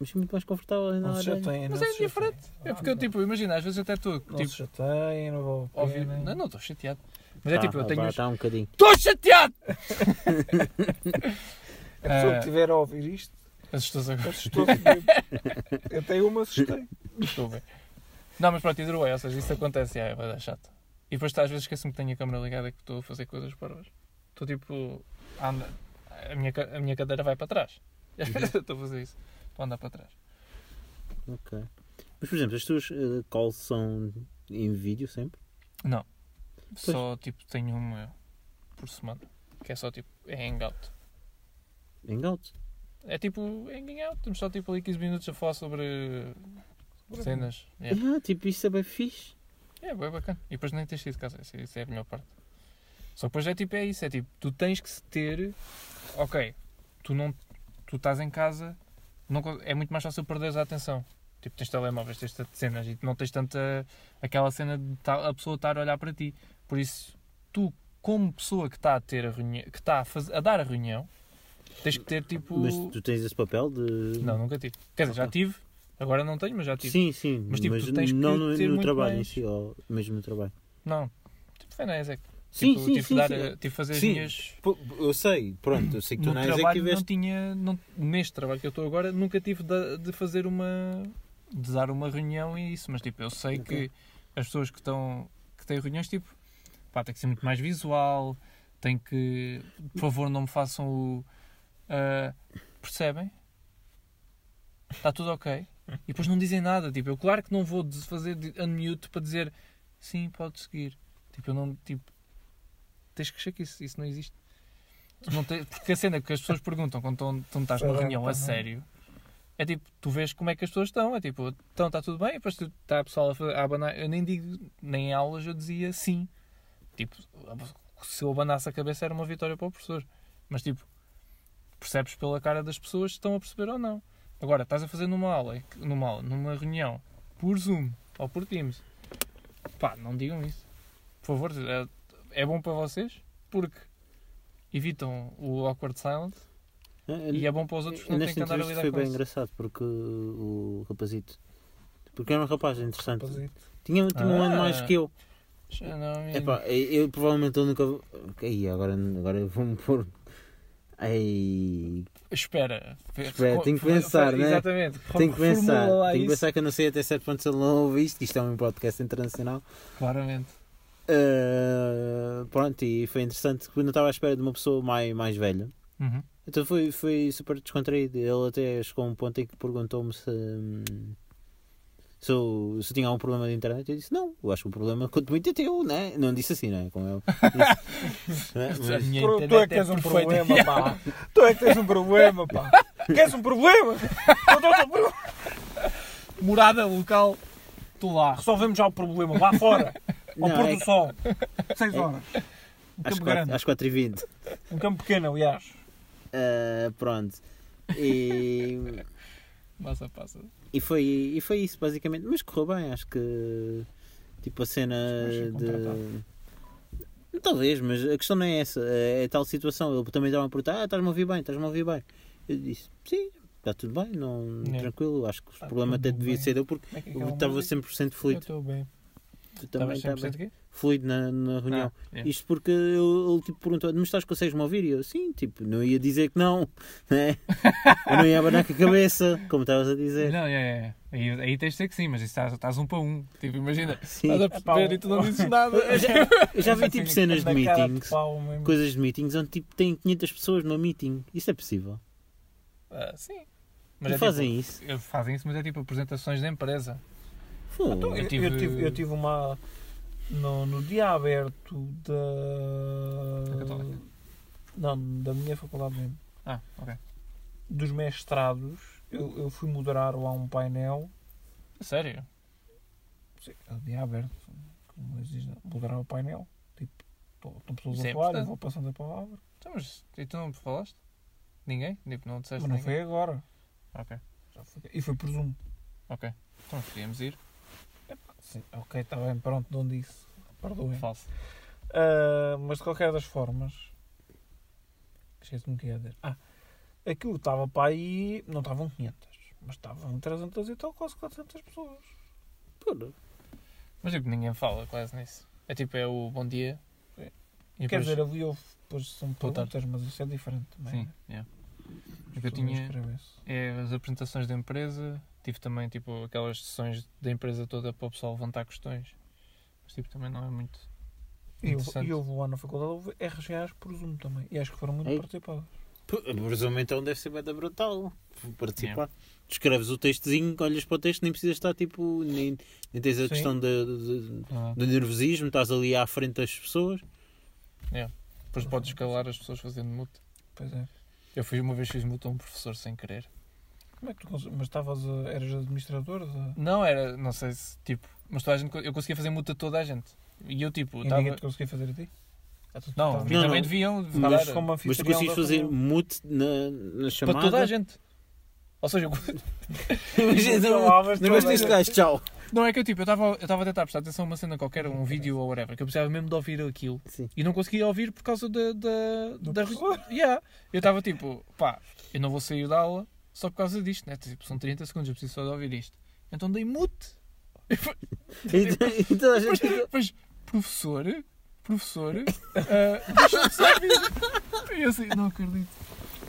[SPEAKER 2] Mas é muito mais confortável na
[SPEAKER 3] Não se
[SPEAKER 2] orelha.
[SPEAKER 3] chateiem.
[SPEAKER 1] Mas
[SPEAKER 3] não
[SPEAKER 1] é
[SPEAKER 3] se
[SPEAKER 1] diferente. É porque eu, tipo, imagina, às vezes até estou,
[SPEAKER 3] Não
[SPEAKER 1] tipo,
[SPEAKER 3] se chateiem, não vou
[SPEAKER 1] óbvio. Não, não estou chateado. Mas é
[SPEAKER 2] Tá,
[SPEAKER 1] tipo, eu tenho.
[SPEAKER 2] Está um bocadinho.
[SPEAKER 1] Estou chateado!
[SPEAKER 3] A pessoa que estiver a ouvir isto,
[SPEAKER 1] Assustou-se agora.
[SPEAKER 3] assustou-se. Até eu me assustei.
[SPEAKER 1] Estou bem. Não, mas pronto, either way, ou seja, isso acontece, é, vai dar chato. E depois às vezes esqueço-me que tenho a câmera ligada e que estou a fazer coisas parvas. Estou tipo. A, minha, a minha cadeira vai para trás. E às vezes eu estou a fazer isso. Estou a andar para trás.
[SPEAKER 2] Ok. Mas, por exemplo, as tuas eh, calls são em vídeo sempre?
[SPEAKER 1] Não. Só tipo tenho uma por semana. Que é só tipo. É hangout.
[SPEAKER 2] Hangout?
[SPEAKER 1] É tipo hangout. Temos só tipo ali 15 minutos a falar sobre cenas. É,
[SPEAKER 2] Ah, tipo, isso é bem fixe.
[SPEAKER 1] é bem bacana. E depois nem tens de casa. Isso, isso é a melhor parte. Só que depois é tipo, é isso. É tipo, tu tens que se ter. Ok, tu não. Tu estás em casa. Não, é muito mais fácil perderes a atenção. Tipo, tens telemóveis, tens cenas e não tens tanta. aquela cena de a pessoa estar a olhar para ti. Por isso, tu, como pessoa que está a ter a reunião. que está a, a dar a reunião, tens que ter tipo.
[SPEAKER 2] Mas tu tens esse papel de.
[SPEAKER 1] Não, nunca tive. Quer dizer, já tive. Agora não tenho, mas já tive.
[SPEAKER 2] Sim, sim.
[SPEAKER 1] Mas,
[SPEAKER 2] Mas,
[SPEAKER 1] tipo, tu tens que
[SPEAKER 2] não no,
[SPEAKER 1] ter
[SPEAKER 2] no
[SPEAKER 1] muito
[SPEAKER 2] trabalho em
[SPEAKER 1] mais-
[SPEAKER 2] si, ou mesmo no trabalho.
[SPEAKER 1] Não. Tipo, foi na ESEC.
[SPEAKER 2] Sim,
[SPEAKER 1] tipo,
[SPEAKER 2] sim,
[SPEAKER 1] tive
[SPEAKER 2] sim.
[SPEAKER 1] dar,
[SPEAKER 2] sim.
[SPEAKER 1] a- tive que fazer as
[SPEAKER 2] Sim.
[SPEAKER 1] minhas.
[SPEAKER 2] Eu sei, pronto, eu sei que tu
[SPEAKER 1] No
[SPEAKER 2] não és é que
[SPEAKER 1] não tinha. Não, neste trabalho que eu estou agora, nunca tive de, de fazer uma. de dar uma reunião e isso. Mas tipo, eu sei
[SPEAKER 2] Ok.
[SPEAKER 1] que as pessoas que estão. que têm reuniões, tipo. pá, tem que ser muito mais visual. tem que. Por favor, não me façam o. ah, percebem? Está tudo ok. E depois não dizem nada. Tipo, eu claro que não vou fazer unmute para dizer sim, pode seguir. Tipo, eu não. Tipo, tens que achar que isso, isso não existe. Não tens- porque a cena que as pessoas perguntam quando tu não estás numa reunião a sério é tipo, tu vês como é que as pessoas estão. É tipo, então está tudo bem. E depois está a pessoa a, fazer- a abanar. Eu nem digo, nem em aulas eu dizia sim. Tipo, se eu abanasse a cabeça era uma vitória para o professor. Mas tipo, percebes pela cara das pessoas se estão a perceber ou não. Agora, estás a fazer numa aula, numa aula, numa reunião, por Zoom ou por Teams. Pá, não digam isso. Por favor, é, é bom para vocês porque evitam o awkward silence e é bom para os outros que não têm que andar a lidar
[SPEAKER 2] foi bem
[SPEAKER 1] isso.
[SPEAKER 2] engraçado porque o rapazito. Porque era um rapaz interessante.
[SPEAKER 3] Rapazito.
[SPEAKER 2] Tinha, tinha um ano
[SPEAKER 1] Ah.
[SPEAKER 2] mais que eu.
[SPEAKER 1] Já não,
[SPEAKER 2] Epá, eu, eu provavelmente eu nunca. Aí, agora, agora vou-me pôr. Ai,
[SPEAKER 1] Espera.
[SPEAKER 2] Espera, tenho que pensar, né?
[SPEAKER 1] Exatamente.
[SPEAKER 2] tenho que pensar. Tenho que pensar que eu não sei até certo ponto se ele não ouve isto, isto é um podcast internacional.
[SPEAKER 1] Claramente.
[SPEAKER 2] Ah, pronto, e foi interessante eu não estava à espera de uma pessoa mais, mais velha.
[SPEAKER 1] Uhum.
[SPEAKER 2] Então foi, foi super descontraído. Ele até chegou a um ponto em que perguntou-me se, se, eu, se eu tinha algum problema de internet. Eu disse: Não, eu acho que o problema quanto muito é teu, né? Não disse assim, né? Como eu. Disse, né? Mas-
[SPEAKER 3] Tu é
[SPEAKER 1] internet
[SPEAKER 3] que tens um
[SPEAKER 1] perfeita.
[SPEAKER 3] problema, pá. Tu é que tens um problema, pá. Queres um um problema.
[SPEAKER 1] Morada local, tu lá.
[SPEAKER 3] Resolvemos já o problema, lá fora. Ao
[SPEAKER 2] Não,
[SPEAKER 3] pôr
[SPEAKER 2] é
[SPEAKER 3] do sol. 6 horas. Um
[SPEAKER 2] às,
[SPEAKER 3] campo
[SPEAKER 2] quatro,
[SPEAKER 3] grande.
[SPEAKER 2] às 4h20.
[SPEAKER 3] Um campo pequeno, aliás.
[SPEAKER 2] Ah, pronto. E,
[SPEAKER 1] Passa, passa.
[SPEAKER 2] e, foi, e foi isso, basicamente. Mas correu bem, acho que. Tipo a cena de. Talvez, mas a questão não é essa. É tal situação. Ele também estava a perguntar: Ah, estás-me a ouvir bem, estás-me a ouvir bem. Eu disse: Sim, está tudo bem, não,
[SPEAKER 1] É.
[SPEAKER 2] tranquilo. Acho que o
[SPEAKER 3] Está
[SPEAKER 2] problema
[SPEAKER 3] tudo
[SPEAKER 2] até devia
[SPEAKER 3] bem.
[SPEAKER 2] ser eu, porque
[SPEAKER 3] Como é que é
[SPEAKER 2] eu
[SPEAKER 3] aquela
[SPEAKER 2] estava
[SPEAKER 3] música?
[SPEAKER 2] 100%
[SPEAKER 3] Eu
[SPEAKER 2] fluido.
[SPEAKER 3] estou bem.
[SPEAKER 2] Também
[SPEAKER 1] Estavas
[SPEAKER 2] está
[SPEAKER 1] 100%
[SPEAKER 2] bem.
[SPEAKER 1] quê?
[SPEAKER 2] Fluido na, na reunião.
[SPEAKER 1] Ah, é.
[SPEAKER 2] Isto porque ele, ele tipo, perguntou: Mas estás, consegues-me ouvir? E eu: Sim, tipo, não ia dizer que não, né? Eu não ia abanar com a cabeça, como estavas a dizer.
[SPEAKER 1] Não, é, é. Aí, aí tens de ser que sim, mas isso estás, estás um para um. Tipo, imagina,
[SPEAKER 2] Sim.
[SPEAKER 1] estás a perceber
[SPEAKER 3] um-
[SPEAKER 1] e tu não dizes nada.
[SPEAKER 2] Eu já, eu já vi tipo
[SPEAKER 3] Assim,
[SPEAKER 2] cenas de meetings,
[SPEAKER 3] mesmo.
[SPEAKER 2] coisas de meetings onde tipo tem 500 pessoas no meeting. Isso é possível.
[SPEAKER 1] Ah, sim.
[SPEAKER 2] e
[SPEAKER 1] é
[SPEAKER 2] fazem isso.
[SPEAKER 1] tipo, fazem isso, mas é tipo apresentações da empresa.
[SPEAKER 3] Então, eu,
[SPEAKER 1] tive-
[SPEAKER 3] eu tive, eu tive uma. No, no dia aberto
[SPEAKER 1] Da
[SPEAKER 3] da.
[SPEAKER 1] Católica.
[SPEAKER 3] Não, da minha faculdade mesmo.
[SPEAKER 1] Ah, ok.
[SPEAKER 3] Dos mestrados, eu, eu fui moderar lá um painel.
[SPEAKER 1] Sério?
[SPEAKER 3] Sim, é dia aberto. Como existe, moderar o painel. Tipo, estão pessoas
[SPEAKER 1] Isso
[SPEAKER 3] a
[SPEAKER 1] é
[SPEAKER 3] falar, eu vou passando a palavra.
[SPEAKER 1] Então, mas e tu não me falaste? Ninguém? Tipo, não disseste
[SPEAKER 3] Mas não
[SPEAKER 1] ninguém?
[SPEAKER 3] foi agora.
[SPEAKER 1] Ok,
[SPEAKER 3] Já foi- E foi por Zoom.
[SPEAKER 1] ok. Então podíamos ir.
[SPEAKER 3] Sim, ok, está bem, pronto, não disse. Perdoem.
[SPEAKER 1] Falso.
[SPEAKER 3] Ah, mas de qualquer das formas, esqueci-me o que ia dizer. Ah, aquilo estava para aí, não estavam 500, mas estavam 300 e tal, quase 400 pessoas.
[SPEAKER 1] Mas tipo, ninguém fala quase nisso. É tipo, é o bom dia. E
[SPEAKER 3] Quer
[SPEAKER 1] depois-
[SPEAKER 3] dizer, ali houve, depois são perguntas, mas isso é diferente também.
[SPEAKER 1] Sim, yeah.
[SPEAKER 3] As
[SPEAKER 1] O que eu tinha é as apresentações da empresa. Tive também tipo aquelas sessões da empresa toda para o pessoal levantar questões. Mas tipo, também não é muito.
[SPEAKER 3] E houve,
[SPEAKER 1] Interessante.
[SPEAKER 3] e houve lá na faculdade, houve RGAs por Zoom também. E acho que foram muito
[SPEAKER 2] Ei.
[SPEAKER 3] participadas.
[SPEAKER 2] Presumo então deve ser bem da brutal. Participar. Escreves o textozinho, olhas para o texto, nem precisas estar tipo. Nem, nem tens a
[SPEAKER 3] Sim.
[SPEAKER 2] questão de, de-
[SPEAKER 1] Ah,
[SPEAKER 2] do nervosismo, estás ali à frente das pessoas.
[SPEAKER 1] depois podes escalar as pessoas fazendo mute.
[SPEAKER 3] Pois é.
[SPEAKER 1] Eu fiz uma vez fiz mute a um professor sem querer.
[SPEAKER 3] Como é que tu Mas estavas a... eras administrador? Da...
[SPEAKER 1] Não era, não sei se tipo. Mas toda a gente, eu conseguia fazer mute a toda a gente. E eu tipo,
[SPEAKER 3] E
[SPEAKER 1] estava.
[SPEAKER 3] ninguém te conseguia fazer a ti? Ah,
[SPEAKER 1] Não, mim
[SPEAKER 2] Não,
[SPEAKER 1] também
[SPEAKER 2] não.
[SPEAKER 1] deviam.
[SPEAKER 3] Mas como
[SPEAKER 2] Mas tu consegues fazer mute na, na chamada.
[SPEAKER 1] para toda a gente. Ou seja, eu-
[SPEAKER 2] Imagina,
[SPEAKER 3] Não
[SPEAKER 2] não, não deste gajo, tchau.
[SPEAKER 1] não é que eu tipo, eu estava eu estava a tentar prestar atenção a uma cena qualquer, um vídeo ou whatever, que eu precisava mesmo de ouvir aquilo.
[SPEAKER 2] Sim.
[SPEAKER 1] E não conseguia ouvir por causa da. da, da. Yeah. Eu estava tipo, pá, eu não vou sair da aula só por causa disto, né? Tipo, são 30 segundos, eu preciso só de ouvir isto. Então dei mute.
[SPEAKER 2] Então, a gente.
[SPEAKER 1] Mas, professor, professor, ah, deixa-me só ouvir. E eu assim, não acredito.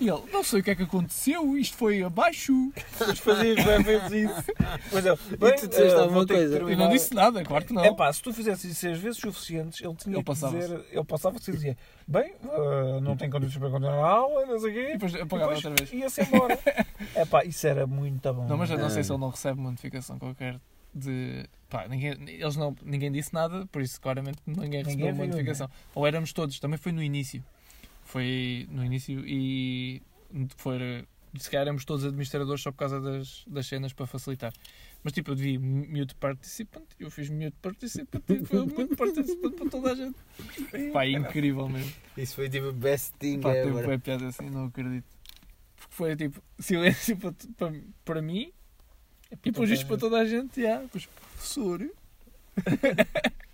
[SPEAKER 1] E ele, não sei o que é que aconteceu, isto foi abaixo.
[SPEAKER 3] Mas fazias bem vezes isso. Mas eu, bem,
[SPEAKER 5] tu disseste
[SPEAKER 3] eh,
[SPEAKER 5] alguma coisa?
[SPEAKER 1] E
[SPEAKER 3] terminar.
[SPEAKER 1] não disse nada, claro que não.
[SPEAKER 3] É pá, se tu fizesses isso seis vezes suficientes, ele tinha
[SPEAKER 1] Ele
[SPEAKER 3] que dizer, ele passava-se e dizia, bem, eh, não tem condições para continuar a aula, não sei o quê.
[SPEAKER 1] E depois
[SPEAKER 3] E
[SPEAKER 1] apagava
[SPEAKER 3] depois
[SPEAKER 1] outra vez.
[SPEAKER 3] ia-se embora. é pá, isso era muito bom.
[SPEAKER 1] Não, mas eu não sei
[SPEAKER 5] Ah.
[SPEAKER 1] se ele não recebe uma notificação qualquer de. Pá, ninguém, eles não, ninguém disse nada, por isso claramente ninguém recebeu
[SPEAKER 3] Ninguém
[SPEAKER 1] uma
[SPEAKER 3] viu,
[SPEAKER 1] notificação. Ou éramos todos, também foi no início. Foi no início e foi. Se calhar éramos todos administradores só por causa das, das cenas para facilitar. Mas tipo, eu devia mute participant, eu fiz mute participant e foi muito participant para toda a gente. Pá, incrível mesmo.
[SPEAKER 5] Isso foi tipo best thing
[SPEAKER 1] Pá,
[SPEAKER 5] ever.
[SPEAKER 1] bem piada assim, não acredito. Porque foi tipo silêncio para, para, para mim e depois isto para toda a gente. Yeah, pois, professor,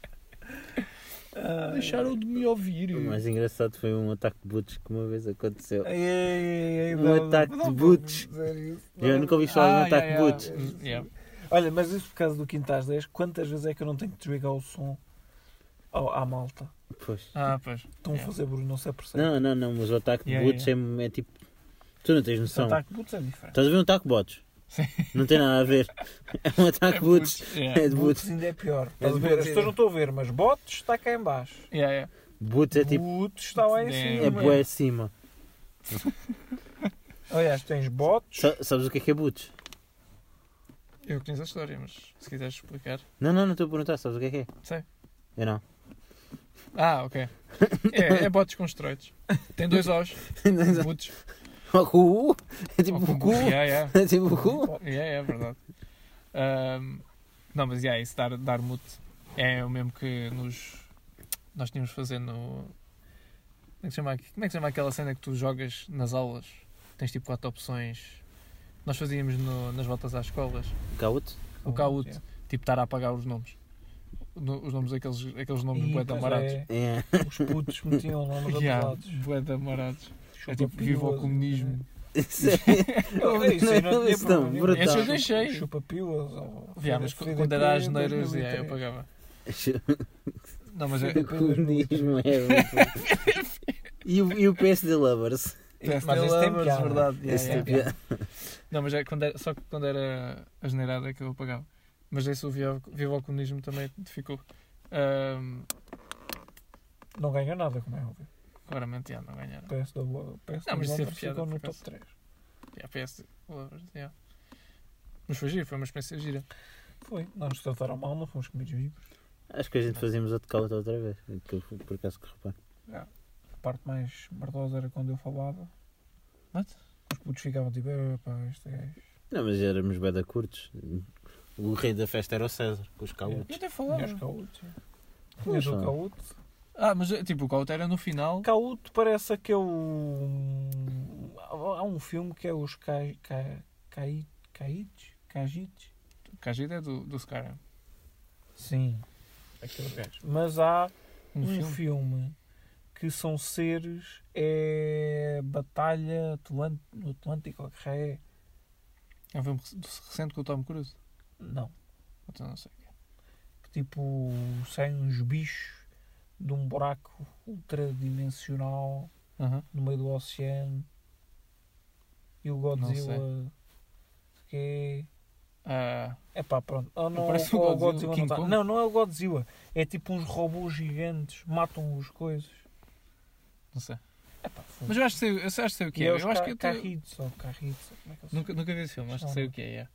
[SPEAKER 3] Ah,
[SPEAKER 1] deixaram de me ouvir.
[SPEAKER 5] O mais engraçado foi um ataque de boots que uma vez aconteceu.
[SPEAKER 3] Ei, ei, ei, ei,
[SPEAKER 5] Um
[SPEAKER 3] não-
[SPEAKER 5] ataque
[SPEAKER 3] não
[SPEAKER 5] de boots. Eu nunca ouvi falar de um ataque
[SPEAKER 1] yeah,
[SPEAKER 5] de boots.
[SPEAKER 1] yeah. Yeah.
[SPEAKER 3] Olha, mas isso por causa do Quintas 10, quantas vezes é que eu não tenho que desligar o som ao- à malta?
[SPEAKER 5] Pois.
[SPEAKER 1] Ah, pois.
[SPEAKER 3] Estão
[SPEAKER 1] Yeah.
[SPEAKER 3] a fazer barulho, não se apercebe.
[SPEAKER 5] Não, não, não, mas o ataque de
[SPEAKER 1] Yeah,
[SPEAKER 5] boots É, é tipo. Tu não tens
[SPEAKER 3] O
[SPEAKER 5] noção.
[SPEAKER 3] ataque de boots é diferente.
[SPEAKER 5] Estás a ver um ataque de bots?
[SPEAKER 1] Sim.
[SPEAKER 5] Não tem nada a ver. É um ataque de boots.
[SPEAKER 1] Yeah.
[SPEAKER 5] É de
[SPEAKER 3] Boots
[SPEAKER 5] boots.
[SPEAKER 3] ainda é pior.
[SPEAKER 5] É de
[SPEAKER 3] ver?
[SPEAKER 5] boots
[SPEAKER 3] As pessoas não estão a ver, mas bots está cá em baixo.
[SPEAKER 1] Yeah, yeah.
[SPEAKER 5] Boots é tipo.
[SPEAKER 3] Boots está lá em
[SPEAKER 1] É,
[SPEAKER 3] cima.
[SPEAKER 5] É bué acima.
[SPEAKER 3] Aliás, tens bots.
[SPEAKER 5] Sa- Sabes o que é que é boots?
[SPEAKER 1] Eu conheço a história, mas se quiseres explicar.
[SPEAKER 5] Não, não, não estou a perguntar. Sabes o que é que é?
[SPEAKER 1] Sei.
[SPEAKER 5] Eu não.
[SPEAKER 1] Ah, ok. É, é botes com esteroides. Tem dois O's.
[SPEAKER 5] O cu? É tipo o cu?
[SPEAKER 1] Yeah, yeah.
[SPEAKER 5] É tipo o cu?
[SPEAKER 1] Yeah, é verdade. Ahm, não, mas yeah, isso dar, dar mute é o mesmo que nos. Nós tínhamos de fazer no. Como é, que se chama, como é que chama aquela cena que tu jogas nas aulas? Tens tipo quatro opções. Nós fazíamos no- nas voltas às escolas.
[SPEAKER 5] Caute?
[SPEAKER 1] O Kahoot. Tipo, estar a apagar os nomes. No- os nomes, aqueles, aqueles nomes bué de
[SPEAKER 3] pois
[SPEAKER 1] amarados.
[SPEAKER 3] é,
[SPEAKER 5] É.
[SPEAKER 3] Os putos metiam nomes
[SPEAKER 1] Yeah, bué de amarados. É tipo, viva o comunismo.
[SPEAKER 5] Isso é-
[SPEAKER 3] Eu, isso não tinha
[SPEAKER 5] Isso não,
[SPEAKER 3] problema.
[SPEAKER 5] brutal.
[SPEAKER 1] Esse eu deixei.
[SPEAKER 3] Chupa-pilas. ou
[SPEAKER 1] Yeah, mas quando era as neiras,
[SPEAKER 3] 2003.
[SPEAKER 1] yeah, eu pagava. Não, mas é,
[SPEAKER 5] O comunismo é. muito- E o, e o PSD Lovers?
[SPEAKER 3] Mas esse
[SPEAKER 1] lovers,
[SPEAKER 3] piada.
[SPEAKER 1] verdade. yeah,
[SPEAKER 5] Esse
[SPEAKER 1] yeah.
[SPEAKER 5] tem piada.
[SPEAKER 1] Não, mas é quando era, só que quando era a generada que eu apagava. Mas esse o Viva, Viva o Comunismo também ficou. Ahm,
[SPEAKER 3] Não ganha nada, como é óbvio.
[SPEAKER 1] Claramente, já, não ganharam.
[SPEAKER 3] PSW, PSW
[SPEAKER 1] Não, mas isso teve
[SPEAKER 3] ficou no top
[SPEAKER 1] acaso.
[SPEAKER 3] 3.
[SPEAKER 1] Yeah, PS lovers, yeah. Mas foi giro, foi uma experiência gira.
[SPEAKER 3] Foi. Não nos trataram mal, não fomos comidos vivos.
[SPEAKER 5] Acho que a gente fazíamos outro caute outra vez. Que eu, por acaso que reparo.
[SPEAKER 3] A parte mais merdosa era quando eu falava.
[SPEAKER 1] What?
[SPEAKER 3] Os putos ficavam tipo, "Epá, este gajo.
[SPEAKER 5] Não, mas éramos bem da curtos. O rei da festa era o César, com os
[SPEAKER 1] Eu
[SPEAKER 5] caútos.
[SPEAKER 1] até
[SPEAKER 3] Tinha
[SPEAKER 1] falava.
[SPEAKER 3] os caútos. Tinhas o
[SPEAKER 5] só.
[SPEAKER 1] Ah, mas é, tipo, o Caute era no final.
[SPEAKER 3] Caúto parece aquele. Há um filme que é os Caites? Cajites?
[SPEAKER 1] Cagida é do, do Skyrim.
[SPEAKER 3] Sim. Aquele gajo. Mas há
[SPEAKER 1] Um,
[SPEAKER 3] um,
[SPEAKER 1] filme.
[SPEAKER 3] filme. que são seres. É. Batalha Atlant- no Atlântico, que é.
[SPEAKER 1] É um filme rec- recente com o Tom Cruise.
[SPEAKER 3] Não.
[SPEAKER 1] Então não sei.
[SPEAKER 3] Que tipo. saem uns bichos de um buraco ultradimensional
[SPEAKER 1] Aham.
[SPEAKER 3] no meio do oceano. E o
[SPEAKER 1] Não
[SPEAKER 3] Godzilla. Que é. pá, pronto. Ah, não,
[SPEAKER 1] Parece o
[SPEAKER 3] o
[SPEAKER 1] Godzilla,
[SPEAKER 3] não,
[SPEAKER 1] King
[SPEAKER 3] tá. Não, não é o Godzilla. É tipo uns robôs gigantes, matam os coisas.
[SPEAKER 1] não sei.
[SPEAKER 3] Epá.
[SPEAKER 1] Mas eu acho que sei, eu acho que sei o que é.
[SPEAKER 3] os
[SPEAKER 1] Eu acho que eu tô-
[SPEAKER 3] carritos, ou carritos, como é que eles
[SPEAKER 1] nunca, nunca vi esse filme, acho que sei o que é. yeah.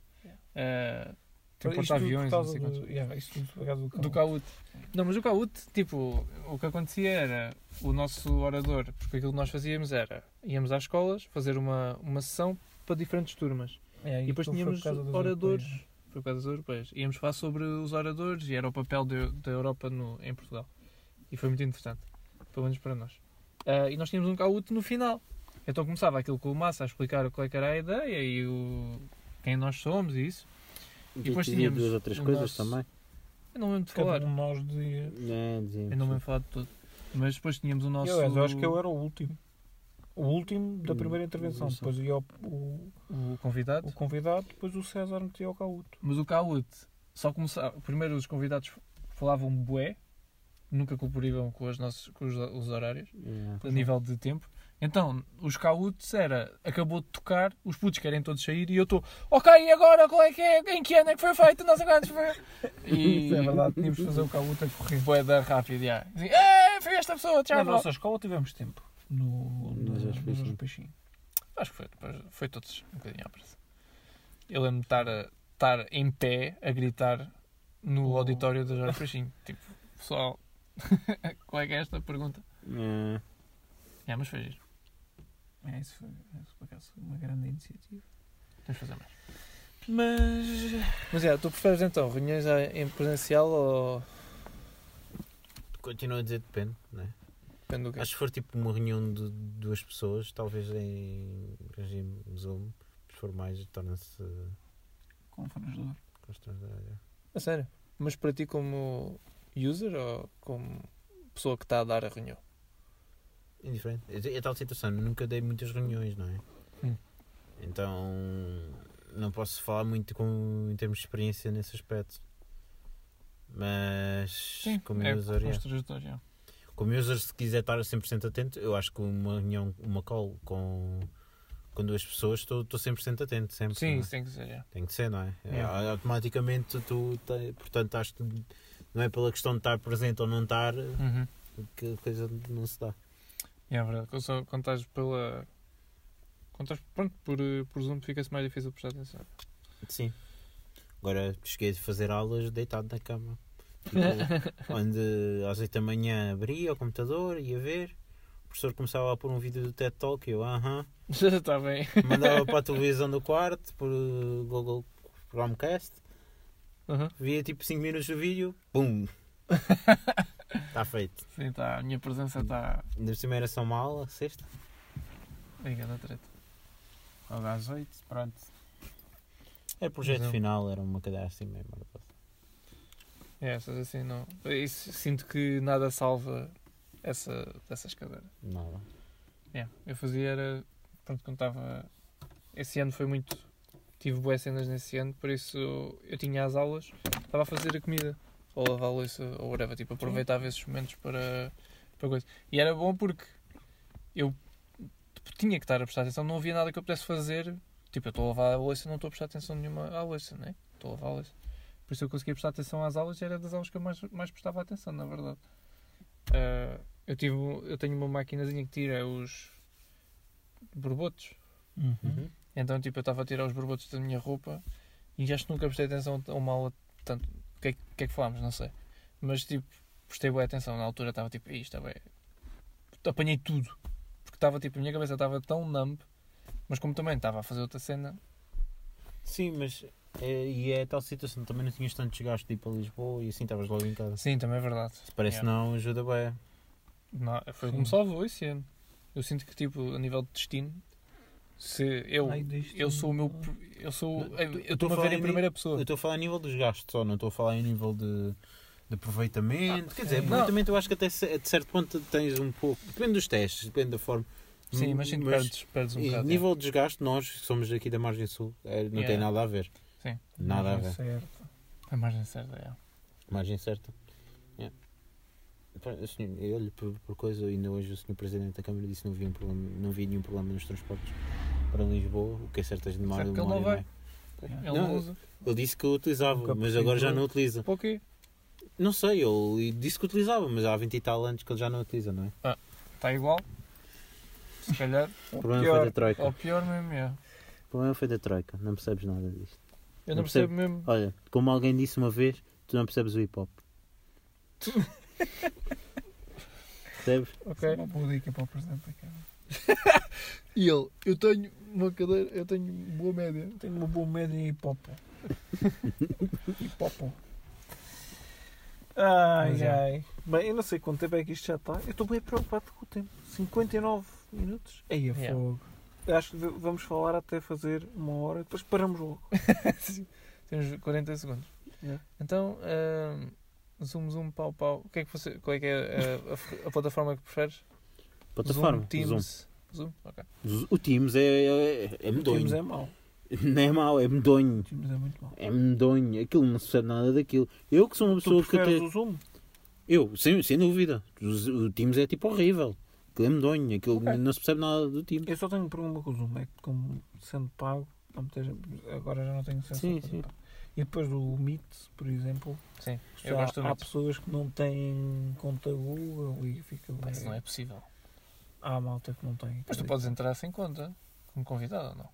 [SPEAKER 1] Ah, tem
[SPEAKER 3] por
[SPEAKER 1] porta-aviões, não sei
[SPEAKER 3] do-
[SPEAKER 1] quantos.
[SPEAKER 3] yeah, isto tudo por causa do,
[SPEAKER 1] Do
[SPEAKER 3] cão.
[SPEAKER 1] Kahoot. Não, mas o Kahoot, tipo, o que acontecia era o nosso orador, porque aquilo que nós fazíamos era íamos às escolas fazer uma, uma sessão para diferentes turmas.
[SPEAKER 3] É,
[SPEAKER 1] E depois
[SPEAKER 3] aquilo foi
[SPEAKER 1] tínhamos oradores.
[SPEAKER 3] europeias.
[SPEAKER 1] Por causa das europeias. Íamos falar sobre os oradores e era o papel de- da Europa no, em Portugal. E foi muito interessante, pelo menos para nós. Ah, e nós tínhamos um Kahoot no final. Então começava aquilo com o Massa a explicar qual é que era a ideia e o, quem nós somos e isso.
[SPEAKER 5] E
[SPEAKER 1] depois tínhamos
[SPEAKER 5] duas outras
[SPEAKER 1] o
[SPEAKER 5] coisas
[SPEAKER 1] nosso-
[SPEAKER 5] também.
[SPEAKER 1] Eu não me lembro de falar.
[SPEAKER 3] um de nós dizia.
[SPEAKER 5] É, dizíamos.
[SPEAKER 1] Eu não me lembro de falar de tudo. Mas depois tínhamos o nosso.
[SPEAKER 3] Eu, eu acho que eu era o último. O último da
[SPEAKER 5] Hum,
[SPEAKER 3] primeira intervenção. Depois ia o, o,
[SPEAKER 1] o convidado.
[SPEAKER 3] o convidado, depois o César metia o caúto.
[SPEAKER 1] Mas o Kahoot só começava. Primeiro os convidados falavam bué, nunca cumpriam com, as nossas, com os, os horários,
[SPEAKER 5] Yeah.
[SPEAKER 1] a nível de tempo. Então, os cautos era, acabou de tocar, os putos querem todos sair e eu estou, ok, e agora qual é que é? Em que ano é que foi feito? Não sei quantos foi. E
[SPEAKER 3] É verdade, tínhamos de fazer o cauto a correr.
[SPEAKER 1] Boeda rápido, já. Assim, é, foi esta pessoa, tchau.
[SPEAKER 3] Na
[SPEAKER 1] bro."
[SPEAKER 3] nossa escola tivemos tempo. No,
[SPEAKER 2] No
[SPEAKER 3] no, no
[SPEAKER 2] Peixinho.
[SPEAKER 1] Acho que foi, depois foi todos um bocadinho à pressa. Eu lembro de estar, a- estar em pé a gritar no
[SPEAKER 3] Oh.
[SPEAKER 1] auditório do Jorge Peixinho. Tipo, pessoal, qual é que é esta pergunta?
[SPEAKER 2] É,
[SPEAKER 1] É, mas foi giro.
[SPEAKER 3] É, isso foi, isso por acaso foi uma grande iniciativa.
[SPEAKER 1] Tens de fazer mais. Mas. Mas é, tu preferes então reuniões em presencial ou.
[SPEAKER 2] continuo a dizer depende, né?
[SPEAKER 1] Depende do quê?
[SPEAKER 2] Acho que se for tipo uma reunião de duas pessoas, talvez em regime Zoom, se for mais, torna-se
[SPEAKER 3] Confrangedor.
[SPEAKER 2] constrangedor. é.
[SPEAKER 1] A sério? Mas para ti como user ou como pessoa que está a dar a reunião?
[SPEAKER 2] Indiferente. É, é tal situação, nunca dei muitas reuniões, não é?
[SPEAKER 1] Hum.
[SPEAKER 2] Então não posso falar muito com, em termos de experiência nesse aspecto. Mas como
[SPEAKER 1] é
[SPEAKER 2] user,
[SPEAKER 1] já.
[SPEAKER 2] como user, se quiser estar 100% atento, eu acho que uma reunião, uma call com, com duas pessoas, estou estou 100% atento. Sempre,
[SPEAKER 1] Sim,
[SPEAKER 2] é?
[SPEAKER 1] tem que ser, já.
[SPEAKER 2] Tem que ser, não é?
[SPEAKER 1] Yeah.
[SPEAKER 2] Automaticamente tu, te- portanto, acho que não é pela questão de estar presente ou não estar
[SPEAKER 1] Uhum.
[SPEAKER 2] que a coisa não se dá.
[SPEAKER 1] É verdade, quando estás pela. Quando estás, pronto, por, eh, por Zoom fica-se mais difícil prestar atenção.
[SPEAKER 2] Sim. Agora cheguei a fazer aulas deitado na cama. Tipo, onde às 8 da manhã abria o computador, ia ver, o professor começava a pôr um vídeo do TED Talk, eu, aham,
[SPEAKER 1] Já está bem.
[SPEAKER 2] mandava para a televisão do quarto, por uh, Google Chromecast,
[SPEAKER 1] Uhum.
[SPEAKER 2] via tipo 5 minutos do vídeo, pum! Está feito.
[SPEAKER 1] Sim, tá, a minha presença está.
[SPEAKER 2] Ainda por cima era só uma aula, sexta.
[SPEAKER 1] Na treta.
[SPEAKER 3] Logo às 8, pronto.
[SPEAKER 2] Era projeto
[SPEAKER 1] Exato.
[SPEAKER 2] final, era uma cadeira assim meio maravilhosa.
[SPEAKER 1] É, essas assim não. Isso, sinto que nada salva essa, dessas cadeiras.
[SPEAKER 2] Nada.
[SPEAKER 1] É, eu fazia era. Pronto, quando estava. Esse ano foi muito. Tive boas cenas nesse ano, por isso eu tinha as aulas, estava a fazer a comida, ou lavar a louça, ou whatever. Tipo, aproveitava esses momentos para, para coisa. E era bom porque eu tipo, tinha que estar a prestar atenção, não havia nada que eu pudesse fazer. Tipo, eu estou a lavar a louça, não estou a prestar atenção nenhuma à louça, né? Estou a lavar a louça. Por isso eu conseguia prestar atenção às aulas, era das aulas que eu mais, mais prestava atenção, na verdade. Ah, eu, tive, eu tenho uma maquinazinha que tira os borbotos.
[SPEAKER 2] Uhum.
[SPEAKER 1] Então, tipo, eu estava a tirar os borbotos da minha roupa e acho que nunca prestei atenção a uma aula tanto. Que, é, que é que falámos? Não sei. Mas, tipo, prestei boa atenção. Na altura estava tipo, isto é Apanhei tudo. Porque estava, tipo, a minha cabeça estava tão numb, mas como também estava a fazer outra cena.
[SPEAKER 2] Sim, mas é, e é tal situação, também não tinhas tanto chegaste tipo a Lisboa e assim estavas logo em casa.
[SPEAKER 1] Sim, também é verdade.
[SPEAKER 2] Se parece
[SPEAKER 1] Yeah.
[SPEAKER 2] não, ajuda bem.
[SPEAKER 1] Não, foi como salvou esse ano. Eu sinto que, tipo, a nível de destino, se eu.
[SPEAKER 3] Ai,
[SPEAKER 1] Eu sou o meu. Eu sou. Eu eu
[SPEAKER 2] eu
[SPEAKER 1] estou-me a
[SPEAKER 2] a
[SPEAKER 1] ver
[SPEAKER 2] falar
[SPEAKER 1] em
[SPEAKER 2] em
[SPEAKER 1] primeira
[SPEAKER 2] Eu
[SPEAKER 1] pessoa.
[SPEAKER 2] estou a falar a nível dos gastos só, não estou a falar a nível de, de aproveitamento.
[SPEAKER 3] Ah,
[SPEAKER 2] Quer dizer,
[SPEAKER 3] sim.
[SPEAKER 2] aproveitamento eu acho que até de certo ponto tens um pouco. Depende dos testes, depende da forma.
[SPEAKER 1] Sim, mas sinto que perdes, perdes um
[SPEAKER 2] e
[SPEAKER 1] bocado.
[SPEAKER 2] nível de desgaste, nós somos aqui da Margem Sul, é, não
[SPEAKER 1] Yeah.
[SPEAKER 2] tem nada a ver.
[SPEAKER 1] Sim.
[SPEAKER 2] Nada a
[SPEAKER 3] Mas é
[SPEAKER 2] ver.
[SPEAKER 3] certo.
[SPEAKER 1] A margem certa, é.
[SPEAKER 2] Margem certa. Yeah. Pá, o senhor- Eu olho por, por coisa, ainda hoje o Sr. Presidente da Câmara disse que não havia, um problema, não havia nenhum problema nos transportes para Lisboa, o que é certo é de demora
[SPEAKER 1] Certo que ele não vai.
[SPEAKER 2] meia.
[SPEAKER 1] Ele
[SPEAKER 2] Não,
[SPEAKER 1] não usa.
[SPEAKER 2] Ele disse que eu utilizava,
[SPEAKER 3] Nunca
[SPEAKER 2] mas agora já não utiliza.
[SPEAKER 1] Para o quê?
[SPEAKER 2] Não sei, ele disse que utilizava, mas há 20 e tal anos que ele já não utiliza, não é?
[SPEAKER 1] Está igual? Se calhar.
[SPEAKER 2] O problema
[SPEAKER 3] pior.
[SPEAKER 2] foi da Troika.
[SPEAKER 1] Ou pior mesmo, é.
[SPEAKER 2] O problema foi da Troika, não percebes nada disto.
[SPEAKER 1] Eu
[SPEAKER 2] Não
[SPEAKER 1] não percebo mesmo.
[SPEAKER 2] Olha, como alguém disse uma vez, tu não percebes o hip hop. Percebes?
[SPEAKER 1] Ok.
[SPEAKER 3] Uma boa dica para o Presidente da Câmara.
[SPEAKER 1] E ele, eu tenho uma cadeira, eu tenho boa média.
[SPEAKER 3] Tenho uma boa média em hip-hop. hip-hop. Ai,
[SPEAKER 1] Mas é.
[SPEAKER 3] ai. Bem, eu não sei quanto tempo é que isto já está. Eu estou bem preocupado com o tempo. 59 minutos? Aí é
[SPEAKER 1] Yeah.
[SPEAKER 3] fogo. Acho que vamos falar até fazer uma hora, depois paramos logo.
[SPEAKER 1] Temos 40 segundos.
[SPEAKER 3] Yeah.
[SPEAKER 1] Então, ahm, zoom, zoom, pau, pau. O que é que você, qual é que é a, a a plataforma que preferes?
[SPEAKER 2] Plataforma.
[SPEAKER 1] Zoom, Teams. Zoom? Ok.
[SPEAKER 2] Zoom. O Teams é, é, é
[SPEAKER 3] O Teams
[SPEAKER 2] medonho.
[SPEAKER 3] é mau.
[SPEAKER 2] Não é mau, é medonho.
[SPEAKER 3] O Teams é muito mau.
[SPEAKER 2] É medonho. Aquilo não se percebe nada daquilo. Eu que sou uma
[SPEAKER 3] Tu
[SPEAKER 2] pessoa que
[SPEAKER 3] preferes
[SPEAKER 2] até.
[SPEAKER 3] o Zoom?
[SPEAKER 2] Eu, sem, sem dúvida. O, o Teams é tipo horrível.
[SPEAKER 5] Aquilo é medonho, aquilo
[SPEAKER 3] Ok.
[SPEAKER 5] não se percebe nada do time.
[SPEAKER 3] Eu só tenho um problema com o Zoom, é que como sendo pago, há agora já não tenho acesso
[SPEAKER 5] Sim, sim.
[SPEAKER 3] pago. E depois do Meet, por exemplo,
[SPEAKER 1] Sim, eu
[SPEAKER 3] há,
[SPEAKER 1] gosto
[SPEAKER 3] há
[SPEAKER 1] muito.
[SPEAKER 3] pessoas que não têm conta Google e fica
[SPEAKER 1] Isso não é possível.
[SPEAKER 3] Há malta que não tem.
[SPEAKER 1] Mas tu podes entrar sem conta, como convidado ou não?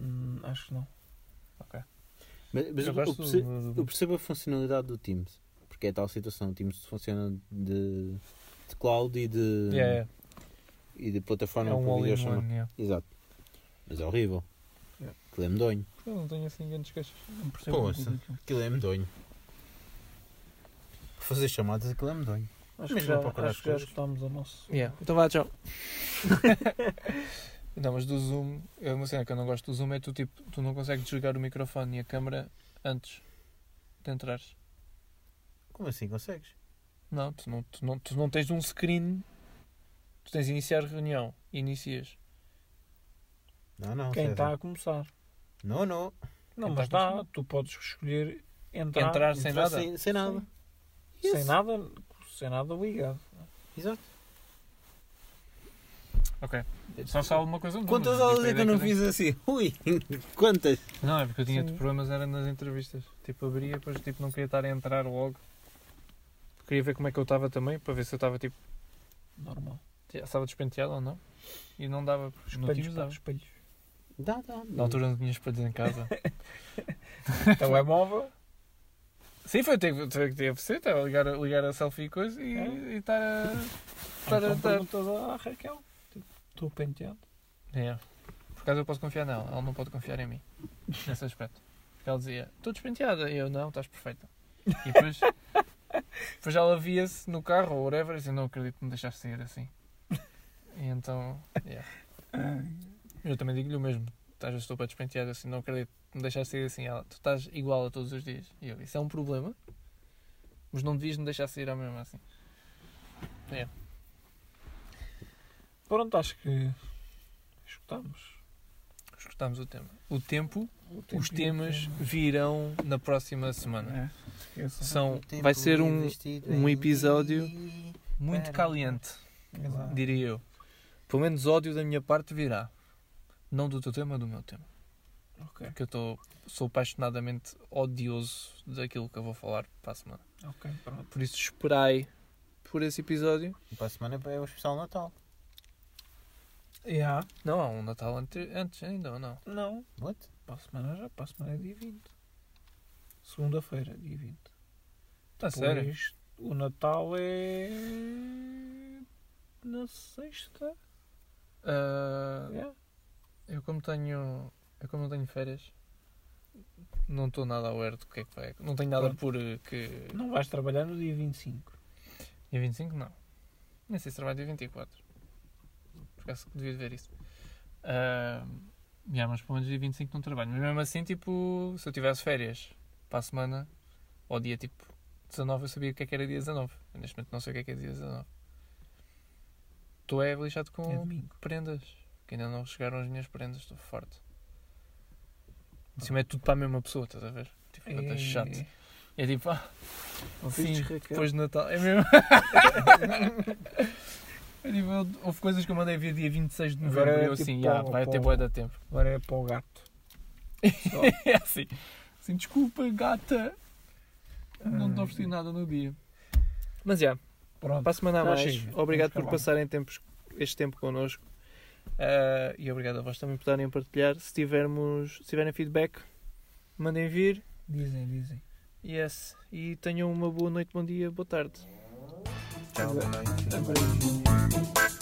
[SPEAKER 3] Hum, acho que não.
[SPEAKER 1] Ok.
[SPEAKER 5] Mas, mas
[SPEAKER 1] eu
[SPEAKER 5] eu,
[SPEAKER 1] gosto
[SPEAKER 5] percebo, eu percebo a funcionalidade do Teams. Porque é tal situação. O Teams funciona de, de cloud e de,
[SPEAKER 1] Yeah, yeah.
[SPEAKER 5] e de plataforma
[SPEAKER 1] É um
[SPEAKER 5] para
[SPEAKER 1] all in
[SPEAKER 5] videochamada.
[SPEAKER 1] one. yeah.
[SPEAKER 5] Exato. Mas é horrível.
[SPEAKER 3] Yeah.
[SPEAKER 5] Aquilo é medonho.
[SPEAKER 1] Eu não tenho assim grandes queixas.
[SPEAKER 3] Não percebo
[SPEAKER 5] Poxa. Aquilo é medonho. Para fazer chamadas, aquilo é medonho.
[SPEAKER 3] Acho que já, acho que já escutámos o nosso.
[SPEAKER 1] Yeah. Então vá, tchau. não, mas do Zoom, é uma cena que eu não gosto do Zoom é tu tipo, tu não consegues desligar o microfone e a câmera antes de entrares.
[SPEAKER 5] Como assim consegues?
[SPEAKER 1] Não, tu não, tu não, tu não tens um screen. Tu tens iniciar reunião. Inicias.
[SPEAKER 5] Não, não.
[SPEAKER 3] Quem está a começar.
[SPEAKER 5] Não, não.
[SPEAKER 3] Não,
[SPEAKER 1] Quem
[SPEAKER 3] mas
[SPEAKER 1] tá começar.
[SPEAKER 3] tu podes escolher entrar,
[SPEAKER 1] Entrar sem
[SPEAKER 5] Entrar
[SPEAKER 1] nada.
[SPEAKER 5] Sem, sem nada.
[SPEAKER 3] sem nada, sem nada ligado.
[SPEAKER 5] Exato.
[SPEAKER 1] Ok. Só se há alguma coisa
[SPEAKER 5] Quantas aulas
[SPEAKER 1] tipo,
[SPEAKER 5] é que eu não fiz assim? Ui, quantas?
[SPEAKER 1] Não, é porque eu tinha
[SPEAKER 3] Sim.
[SPEAKER 1] problemas era nas entrevistas. Tipo, abria, depois tipo, não queria estar a entrar logo. Queria ver como é que eu estava também, para ver se eu estava tipo,
[SPEAKER 3] Normal.
[SPEAKER 1] estava despenteado ou não. E não dava,
[SPEAKER 3] Espelhos,
[SPEAKER 1] dava.
[SPEAKER 3] espelhos.
[SPEAKER 5] Dá, dá.
[SPEAKER 1] Na altura não tinha espelhos em casa.
[SPEAKER 3] Telemóvel.
[SPEAKER 1] Sim, foi ter que ter, ser, ter, ligar, a- ligar a selfie e coisa e,
[SPEAKER 3] É.
[SPEAKER 1] e estar a. Estar a.
[SPEAKER 3] Então
[SPEAKER 1] Estar...
[SPEAKER 3] perguntas à Raquel. Estou penteado.
[SPEAKER 1] É. Por acaso eu posso confiar nela, ela não pode confiar em mim. Nesse aspecto. Porque ela dizia, estou despenteada. E eu, não, estás perfeita. E depois. depois ela via-se no carro ou whatever e dizia, não acredito que me deixaste sair assim. E então. Yeah. Eu também digo-lhe o mesmo. Às vezes estou para despenteado assim, não acredito me deixaste sair assim. Ela, tu estás igual a todos os dias. E eu, isso é um problema. Mas não devias me deixar sair ao mesmo assim.
[SPEAKER 3] Pronto, acho que escutámos.
[SPEAKER 1] Escutámos o tema. O tempo,
[SPEAKER 3] o tempo
[SPEAKER 1] os temas
[SPEAKER 3] tema.
[SPEAKER 1] virão na próxima semana.
[SPEAKER 3] É.
[SPEAKER 1] São, vai ser um, um episódio muito caliente,
[SPEAKER 3] Exato.
[SPEAKER 1] diria eu. Pelo menos ódio da minha parte virá. Não do teu tema, do meu tema.
[SPEAKER 3] Ok,
[SPEAKER 1] Porque eu tô, sou apaixonadamente odioso daquilo que eu vou falar para a semana.
[SPEAKER 3] ok, pronto.
[SPEAKER 1] Por isso esperai por esse episódio.
[SPEAKER 5] Para a semana é o especial Natal.
[SPEAKER 3] Yeah.
[SPEAKER 1] Não, há um Natal ante- antes ainda ou não?
[SPEAKER 3] Não,
[SPEAKER 5] What?
[SPEAKER 3] para a semana já, para a semana é dia 20. Segunda-feira, dia 20.
[SPEAKER 1] Está sério?
[SPEAKER 3] Depois, o Natal é na sexta.
[SPEAKER 1] Ah,
[SPEAKER 3] Yeah.
[SPEAKER 1] Eu como tenho. Eu como não tenho férias. Não estou nada aware do que é que vai. Não tenho nada
[SPEAKER 3] Pronto.
[SPEAKER 1] por eh, que.
[SPEAKER 3] Não vais trabalhar no dia 25.
[SPEAKER 1] Dia 25 não. Nem sei se trabalho dia 24. Por acaso devia de ver isso. Ah, yeah, mas pelo menos dia 25 não trabalho. Mas mesmo assim, tipo, se eu tivesse férias para a semana, ou dia tipo 19, eu sabia o que é que era dia 19. Eu, neste momento não sei o que é que é dia 19. Estou é lixado com
[SPEAKER 3] É
[SPEAKER 1] prendas. Que ainda não chegaram as minhas prendas, estou forte. De cima é tudo para a mesma pessoa, estás a ver? Tipo, é chato. É tipo, ah, Sim, depois de Natal. É mesmo? É tipo, houve coisas que eu mandei vir dia 26 de novembro
[SPEAKER 3] Agora é
[SPEAKER 1] e eu
[SPEAKER 3] tipo
[SPEAKER 1] assim,
[SPEAKER 3] para
[SPEAKER 1] "Ya,
[SPEAKER 3] o-
[SPEAKER 1] vai ter boa da tempo.
[SPEAKER 3] Agora é para o gato.
[SPEAKER 1] É assim, assim, desculpa, gata. Não te ofereci nada no dia. Mas já,
[SPEAKER 3] Pronto.
[SPEAKER 1] para a semana a mais. Obrigado
[SPEAKER 3] Vamos
[SPEAKER 1] por
[SPEAKER 3] acabar.
[SPEAKER 1] passarem tempos, este tempo connosco. Ah, e obrigado a vós também por estarem a partilhar. Se, tivermos, se tiverem feedback, mandem vir.
[SPEAKER 3] Dizem, dizem.
[SPEAKER 1] Yes. E tenham uma boa noite, bom dia, boa tarde.
[SPEAKER 5] Tchau, boa noite.